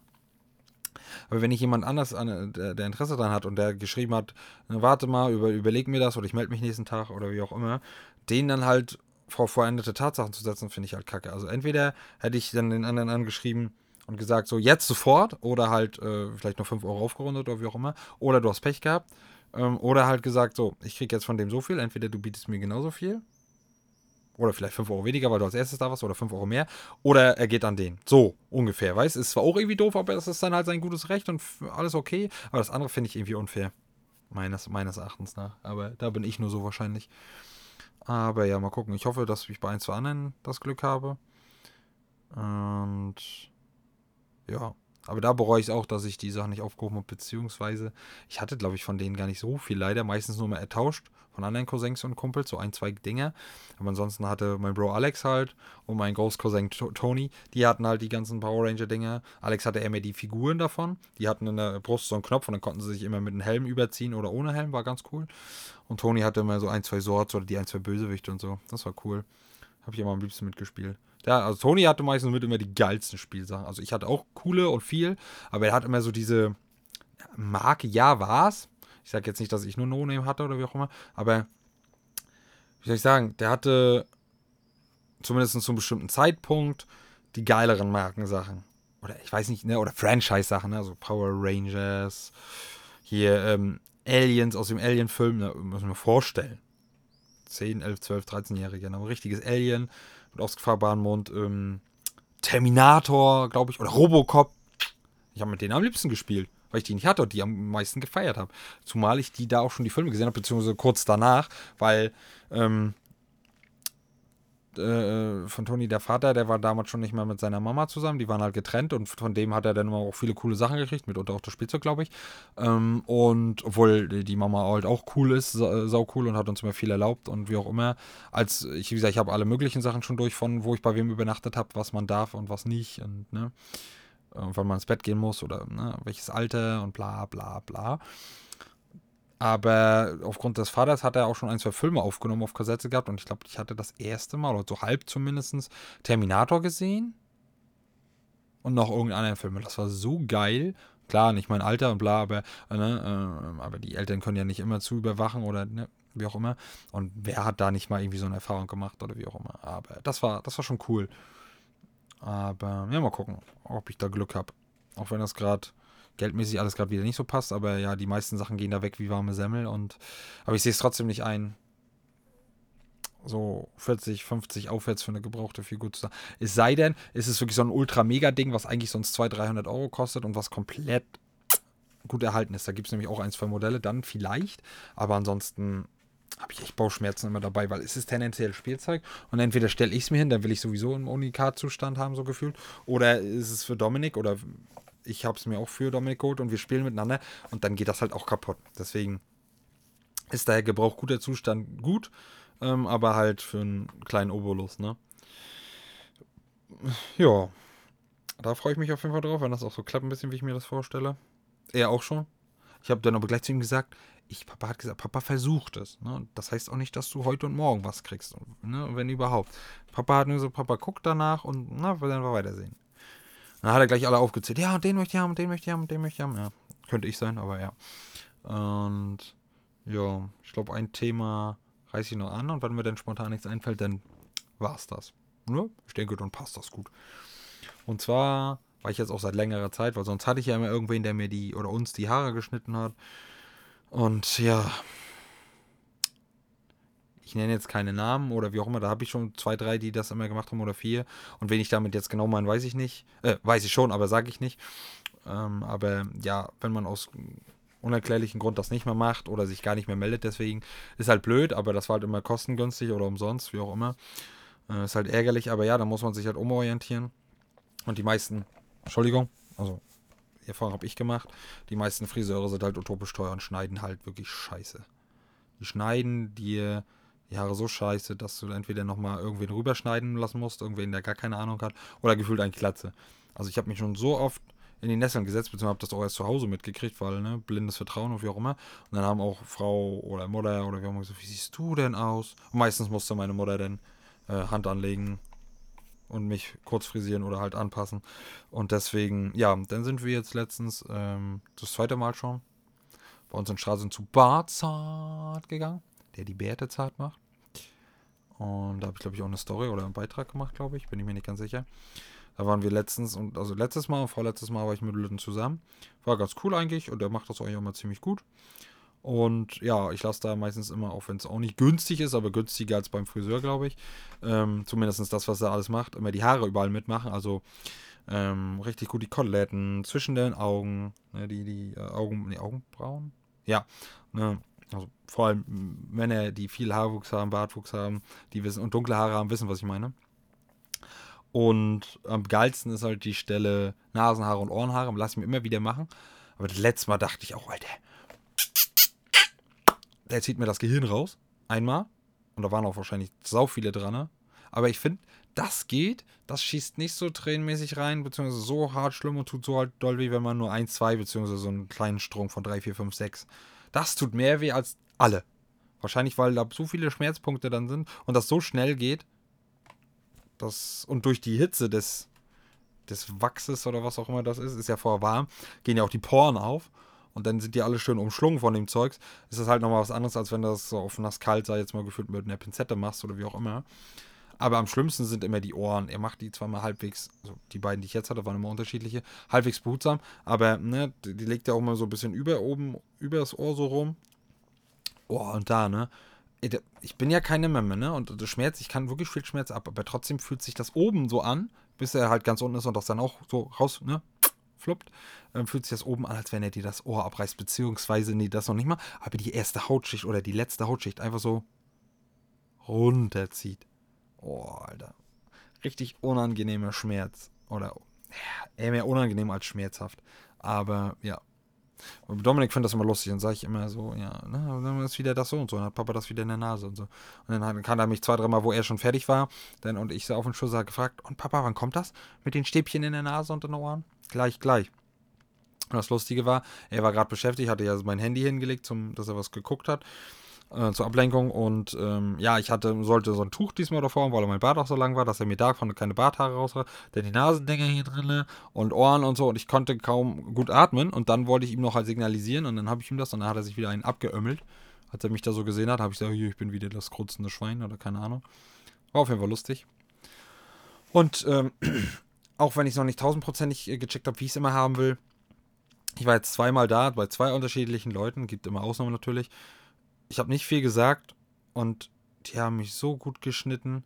Aber wenn ich jemand anders, an, der, der Interesse daran hat und der geschrieben hat, "Na, warte mal, über, überleg mir das oder ich melde mich nächsten Tag oder wie auch immer, den dann halt vor vollendete Tatsachen zu setzen, finde ich halt kacke. Also entweder hätte ich dann den anderen angeschrieben und gesagt, so jetzt sofort oder halt äh, vielleicht noch 5 Euro aufgerundet oder wie auch immer, oder du hast Pech gehabt. Ähm, oder halt gesagt, so, ich krieg jetzt von dem so viel, entweder du bietest mir genauso viel oder vielleicht 5 Euro weniger, weil du als erstes da warst, oder 5 Euro mehr. Oder er geht an den. So, ungefähr, weißt Ist zwar auch irgendwie doof, aber das ist dann halt sein gutes Recht und alles okay. Aber das andere finde ich irgendwie unfair. Meines, meines Erachtens nach. Aber da bin ich nur so wahrscheinlich. Aber ja, mal gucken. Ich hoffe, dass ich bei ein, zwei anderen das Glück habe. Und ja. Aber da bereue ich es auch, dass ich die Sachen nicht aufgehoben habe, beziehungsweise ich hatte, glaube ich, von denen gar nicht so viel leider. Meistens nur mal ertauscht von anderen Cousins und Kumpels, so ein, zwei Dinger. Aber ansonsten hatte mein Bro Alex halt und mein Großcousin To- Tony, die hatten halt die ganzen Power Ranger Dinger. Alex hatte eher mehr die Figuren davon. Die hatten in der Brust so einen Knopf und dann konnten sie sich immer mit einem Helm überziehen oder ohne Helm, war ganz cool. Und Tony hatte immer so ein, zwei Swords oder die ein, zwei Bösewichte und so. Das war cool. Habe ich immer am liebsten mitgespielt. Ja, also Tony hatte meistens mit immer die geilsten Spielsachen. Also ich hatte auch coole und viel, aber er hat immer so diese Marke, ja, war's. Ich sage jetzt nicht, dass ich nur No-Name hatte oder wie auch immer, aber wie soll ich sagen, der hatte zumindest zu einem bestimmten Zeitpunkt die geileren Markensachen. Oder ich weiß nicht, ne, oder Franchise-Sachen, ne, also Power Rangers, hier ähm, Aliens aus dem Alien-Film, ne, müssen wir vorstellen. 10, 11, 12, 13-Jährige, ne, ein richtiges Alien mit ausgefahrbaren Mund, ähm, Terminator, glaube ich, oder Robocop. Ich habe mit denen am liebsten gespielt, weil ich die nicht hatte und die am meisten gefeiert habe. Zumal ich die da auch schon die Filme gesehen habe, beziehungsweise kurz danach, weil ähm, äh, von Toni der Vater, der war damals schon nicht mehr mit seiner Mama zusammen, die waren halt getrennt und von dem hat er dann immer auch viele coole Sachen gekriegt, mitunter auch das Spielzeug, glaube ich. Ähm, und obwohl die Mama halt auch cool ist, sa sau cool und hat uns immer viel erlaubt und wie auch immer. Als ich, wie gesagt, ich habe alle möglichen Sachen schon durch, von wo ich bei wem übernachtet habe, was man darf und was nicht und ne. Wann man ins Bett gehen muss oder ne, welches Alter und bla bla bla. Aber aufgrund des Vaters hat er auch schon ein, zwei Filme aufgenommen auf Kassette gehabt und ich glaube, ich hatte das erste Mal, oder so halb zumindest, Terminator gesehen. Und noch irgendeinen Film. Das war so geil. Klar, nicht mein Alter und bla, aber, äh, ne, äh, aber die Eltern können ja nicht immer zu überwachen oder ne, wie auch immer. Und wer hat da nicht mal irgendwie so eine Erfahrung gemacht oder wie auch immer. Aber das war, das war schon cool. Aber ja, mal gucken, ob ich da Glück habe. Auch wenn das gerade geldmäßig alles gerade wieder nicht so passt, aber ja, die meisten Sachen gehen da weg wie warme Semmel und aber ich sehe es trotzdem nicht ein, so 40, 50 aufwärts für eine gebrauchte Figur zu sagen. Es sei denn, es ist wirklich so ein Ultra-Mega-Ding, was eigentlich sonst 200, 300 Euro kostet und was komplett gut erhalten ist. Da gibt es nämlich auch ein, zwei Modelle, dann vielleicht, aber ansonsten habe ich echt Bauchschmerzen immer dabei, weil es ist tendenziell Spielzeug und entweder stelle ich es mir hin, dann will ich sowieso einen Unikat-Zustand haben, so gefühlt, oder ist es für Dominik oder ich habe es mir auch für Dominik geholt und wir spielen miteinander und dann geht das halt auch kaputt. Deswegen ist daher Gebrauch guter Zustand gut, ähm, aber halt für einen kleinen Obolus, ne? Ja, da freue ich mich auf jeden Fall drauf, wenn das auch so klappt, ein bisschen, wie ich mir das vorstelle. Er auch schon. Ich habe dann aber gleich zu ihm gesagt, ich, Papa hat gesagt, Papa versucht es. Ne? Das heißt auch nicht, dass du heute und morgen was kriegst, ne? wenn überhaupt. Papa hat nur so, Papa guckt danach und na, wir werden wir weitersehen. Dann hat er gleich alle aufgezählt. Ja, den möchte ich haben, den möchte ich haben, den möchte ich haben. Ja, könnte ich sein, aber ja. Und ja, ich glaube, ein Thema reiße ich noch an und wenn mir dann spontan nichts einfällt, dann war es das. Ne? Ich denke, dann passt das gut. Und zwar war ich jetzt auch seit längerer Zeit, weil sonst hatte ich ja immer irgendwen, der mir die oder uns die Haare geschnitten hat. Und ja, ich nenne jetzt keine Namen oder wie auch immer, da habe ich schon zwei, drei, die das immer gemacht haben oder vier. Und wen ich damit jetzt genau meine, weiß ich nicht. Äh, weiß ich schon, aber sage ich nicht. Ähm, aber ja, wenn man aus unerklärlichen Grund das nicht mehr macht oder sich gar nicht mehr meldet, deswegen ist halt blöd, aber das war halt immer kostengünstig oder umsonst, wie auch immer. Äh, ist halt ärgerlich, aber ja, da muss man sich halt umorientieren. Und die meisten, Entschuldigung, also Erfahrung habe ich gemacht, die meisten Friseure sind halt utopisch teuer und schneiden halt wirklich scheiße. Die schneiden dir Haare so scheiße, dass du entweder nochmal irgendwen rüberschneiden lassen musst, irgendwen, der gar keine Ahnung hat, oder gefühlt ein Glatze. Also ich habe mich schon so oft in die Nesseln gesetzt, beziehungsweise habe das auch erst zu Hause mitgekriegt, weil, ne, blindes Vertrauen und wie auch immer. Und dann haben auch Frau oder Mutter oder wie auch immer gesagt, wie siehst du denn aus? Und meistens musste meine Mutter dann äh, Hand anlegen und mich kurz frisieren oder halt anpassen. Und deswegen, ja, dann sind wir jetzt letztens ähm, das zweite Mal schon bei uns in Straßen zu Barzart gegangen, der die Bärte zart macht. Und da habe ich, glaube ich, auch eine Story oder einen Beitrag gemacht, glaube ich. Bin ich mir nicht ganz sicher. Da waren wir letztens und also letztes Mal und vorletztes Mal war ich mit Lütten zusammen. War ganz cool eigentlich und der macht das eigentlich auch mal ziemlich gut. Und ja, ich lasse da meistens immer, auch wenn es auch nicht günstig ist, aber günstiger als beim Friseur, glaube ich. Ähm, zumindest das, was er alles macht, immer die Haare überall mitmachen. Also ähm, richtig gut die Koteletten zwischen den Augen, ne, die, die äh, Augen, die Augenbrauen. Ja, ne, also vor allem Männer, die viel Haarwuchs haben, Bartwuchs haben, die wissen und dunkle Haare haben, wissen, was ich meine. Und am geilsten ist halt die Stelle Nasenhaare und Ohrenhaare. Lass ich mir immer wieder machen. Aber das letzte Mal dachte ich auch, Alter, der zieht mir das Gehirn raus. Einmal. Und da waren auch wahrscheinlich sau viele dran. Ne? Aber ich finde, das geht. Das schießt nicht so tränenmäßig rein, beziehungsweise so hart schlimm und tut so halt doll weh, wenn man nur 1, 2, beziehungsweise so einen kleinen Strom von 3, 4, 5, 6. Das tut mehr weh als alle. Wahrscheinlich, weil da so viele Schmerzpunkte dann sind und das so schnell geht. Das, und durch die Hitze des, des Wachses oder was auch immer das ist, ist ja vorher warm, gehen ja auch die Poren auf und dann sind die alle schön umschlungen von dem Zeugs, ist das halt nochmal was anderes, als wenn du das so auf nass kalt, sei jetzt mal gefühlt mit einer Pinzette machst oder wie auch immer. Aber am schlimmsten sind immer die Ohren. Er macht die zwar mal halbwegs, also die beiden, die ich jetzt hatte, waren immer unterschiedliche, halbwegs behutsam, aber ne, die, legt ja auch mal so ein bisschen über oben, über das Ohr so rum. Oh, und da, ne? Ich bin ja keine Memme, ne? Und das Schmerz, ich kann wirklich viel Schmerz ab, aber trotzdem fühlt sich das oben so an, bis er halt ganz unten ist und das dann auch so raus, ne? fluppt, ähm, fühlt sich das oben an, als wenn er dir das Ohr abreißt, beziehungsweise, nee, das noch nicht mal, aber die erste Hautschicht oder die letzte Hautschicht einfach so runterzieht. Oh, Alter. Richtig unangenehmer Schmerz. Oder eher mehr unangenehm als schmerzhaft. Aber ja. Und Dominik findet das immer lustig und sage ich immer so, ja, na, dann ist wieder das so und so. dann hat Papa das wieder in der Nase und so. Und dann kann er mich zwei, dreimal, wo er schon fertig war, dann, und ich so auf den Schuss gefragt, und Papa, wann kommt das? Mit den Stäbchen in der Nase und den Ohren? gleich, gleich. Und das Lustige war, er war gerade beschäftigt, hatte ja mein Handy hingelegt, zum, dass er was geguckt hat, äh, zur Ablenkung. Und ähm, ja, ich hatte, sollte so ein Tuch diesmal davor, weil mein Bart auch so lang war, dass er mir davon keine Barthaare raus hat. Denn die Nasendinger hier drin und Ohren und so. Und ich konnte kaum gut atmen. Und dann wollte ich ihm noch halt signalisieren. Und dann habe ich ihm das. Und dann hat er sich wieder einen abgeömmelt. Als er mich da so gesehen hat, habe ich gesagt, ich bin wieder das grunzende Schwein oder keine Ahnung. War auf jeden Fall lustig. Und ähm, auch wenn ich es noch nicht tausendprozentig äh, gecheckt habe, wie ich es immer haben will. Ich war jetzt zweimal da, bei zwei unterschiedlichen Leuten, gibt immer Ausnahmen natürlich. Ich habe nicht viel gesagt und die haben mich so gut geschnitten.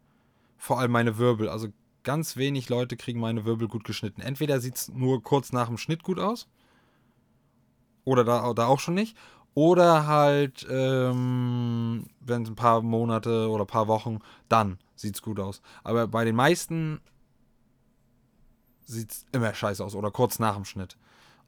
Vor allem meine Wirbel. Also ganz wenig Leute kriegen meine Wirbel gut geschnitten. Entweder sieht es nur kurz nach dem Schnitt gut aus. Oder da, da auch schon nicht. Oder halt, ähm, wenn es ein paar Monate oder ein paar Wochen, dann sieht es gut aus. Aber bei den meisten sieht es immer scheiße aus oder kurz nach dem Schnitt.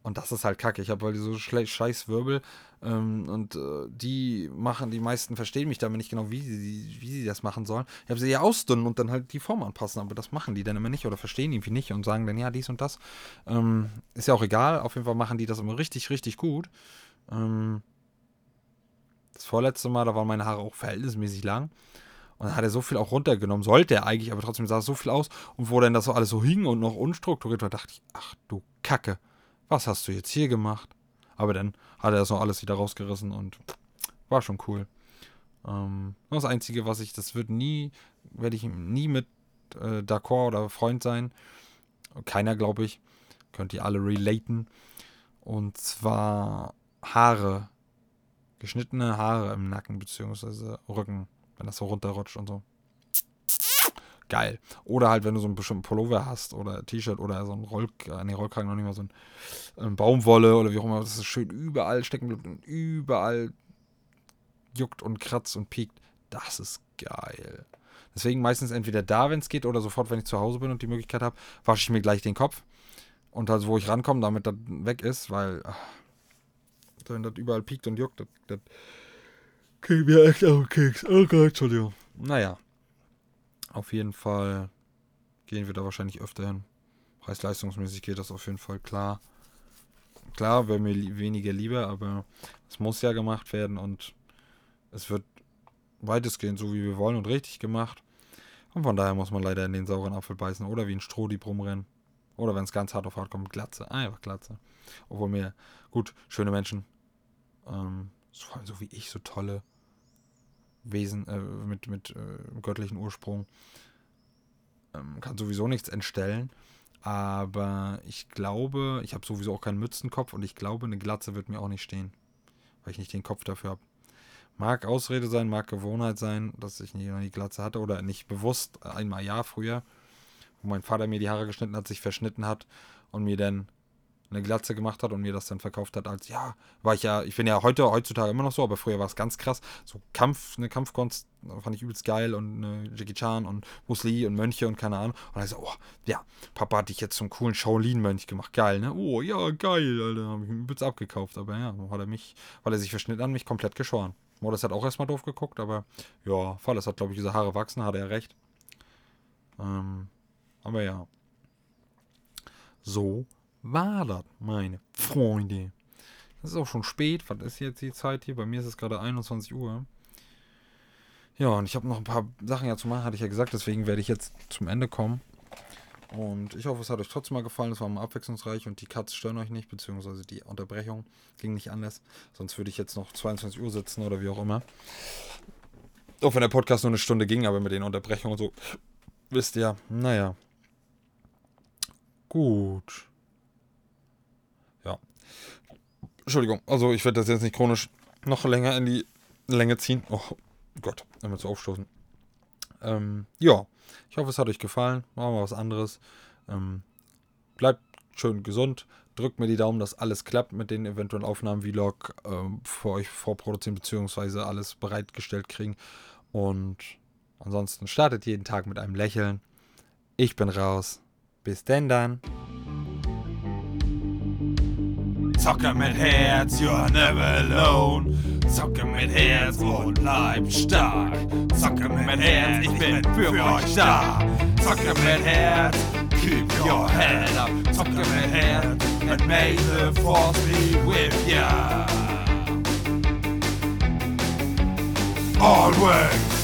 Und das ist halt kacke. Ich habe halt so scheiß Wirbel ähm, und äh, die machen, die meisten verstehen mich damit nicht genau, wie sie, wie sie das machen sollen. Ich habe sie ja ausdünnen und dann halt die Form anpassen, aber das machen die dann immer nicht oder verstehen irgendwie nicht und sagen dann, ja, dies und das. Ähm, ist ja auch egal, auf jeden Fall machen die das immer richtig, richtig gut. Ähm, das vorletzte Mal, da waren meine Haare auch verhältnismäßig lang. Und dann hat er so viel auch runtergenommen, sollte er eigentlich, aber trotzdem sah es so viel aus. Und wo dann das so alles so hing und noch unstrukturiert war, dachte ich, ach du Kacke, was hast du jetzt hier gemacht? Aber dann hat er das noch alles wieder rausgerissen und war schon cool. Ähm, das Einzige, was ich, das wird nie, werde ich nie mit äh, D'accord oder Freund sein. Keiner, glaube ich. Könnt ihr alle relaten. Und zwar Haare. Geschnittene Haare im Nacken bzw. Rücken wenn das so runterrutscht und so. Geil. Oder halt, wenn du so einen bestimmten Pullover hast oder T-Shirt oder so ein Roll, äh, nee, Rollkragen noch nicht mal so ein ähm, Baumwolle oder wie auch immer, das ist schön überall stecken bleibt und überall juckt und kratzt und piekt. Das ist geil. Deswegen meistens entweder da, wenn es geht, oder sofort, wenn ich zu Hause bin und die Möglichkeit habe, wasche ich mir gleich den Kopf. Und also, wo ich rankomme, damit das weg ist, weil, ach, wenn das überall piekt und juckt, das, das Kriegen wir echt auf den Keks. Oh Gott, Entschuldigung. Naja. Auf jeden Fall gehen wir da wahrscheinlich öfter hin. Preis-leistungsmäßig geht das auf jeden Fall klar. Klar, wäre mir weniger lieber, aber es muss ja gemacht werden und es wird weitestgehend so, wie wir wollen und richtig gemacht. Und von daher muss man leider in den sauren Apfel beißen oder wie ein Strohdieb rumrennen. Oder wenn es ganz hart auf hart kommt, Glatze. Einfach Glatze. Obwohl mir, gut, schöne Menschen, ähm, vor allem so wie ich, so tolle Wesen äh, mit, mit äh, göttlichen Ursprung, ähm, kann sowieso nichts entstellen. Aber ich glaube, ich habe sowieso auch keinen Mützenkopf und ich glaube, eine Glatze wird mir auch nicht stehen. Weil ich nicht den Kopf dafür habe. Mag Ausrede sein, mag Gewohnheit sein, dass ich immer die Glatze hatte oder nicht bewusst, einmal ja früher, wo mein Vater mir die Haare geschnitten hat, sich verschnitten hat und mir dann eine Glatze gemacht hat und mir das dann verkauft hat als, ja, war ich ja, ich bin ja heute, heutzutage immer noch so, aber früher war es ganz krass. So Kampf, eine Kampfkunst fand ich übelst geil und eine Jackie Chan und Bruce Lee und Mönche und keine Ahnung. Und dann so, oh, ja, Papa hat dich jetzt zum coolen Shaolin-Mönch gemacht. Geil, ne? Oh, ja, geil, Alter. Hab ich übelst abgekauft. Aber ja, hat er mich, weil er sich verschnitten hat, mich komplett geschoren. Modest hat auch erstmal doof geguckt, aber ja, Falles hat, glaube ich, diese Haare wachsen, hat er recht. Ähm, aber ja. So war das, meine Freunde. Es ist auch schon spät. Was ist jetzt die Zeit hier? Bei mir ist es gerade 21 Uhr. Ja, und ich habe noch ein paar Sachen ja zu machen, hatte ich ja gesagt. Deswegen werde ich jetzt zum Ende kommen. Und ich hoffe, es hat euch trotzdem mal gefallen. Es war mal abwechslungsreich und die Cuts stören euch nicht, beziehungsweise die Unterbrechung ging nicht anders. Sonst würde ich jetzt noch 22 Uhr sitzen oder wie auch immer. Auch wenn der Podcast nur eine Stunde ging, aber mit den Unterbrechungen und so. Wisst ihr, naja. Gut. Entschuldigung, also ich werde das jetzt nicht chronisch noch länger in die Länge ziehen. Oh Gott, einmal zu aufstoßen. Ähm, ja, ich hoffe, es hat euch gefallen. Machen wir was anderes. Ähm, bleibt schön gesund. Drückt mir die Daumen, dass alles klappt mit den eventuellen Aufnahmen, Vlog ähm, für euch vorproduzieren, beziehungsweise alles bereitgestellt kriegen. Und ansonsten startet jeden Tag mit einem Lächeln. Ich bin raus. Bis denn dann. Zocke mit Herz, you're never alone. Zocke mit Herz und bleib stark. Zocke mit Herz, ich bin für euch da. Zocke mit Herz, keep your head up. Zocke mit Herz, and may the force be with ya. Always.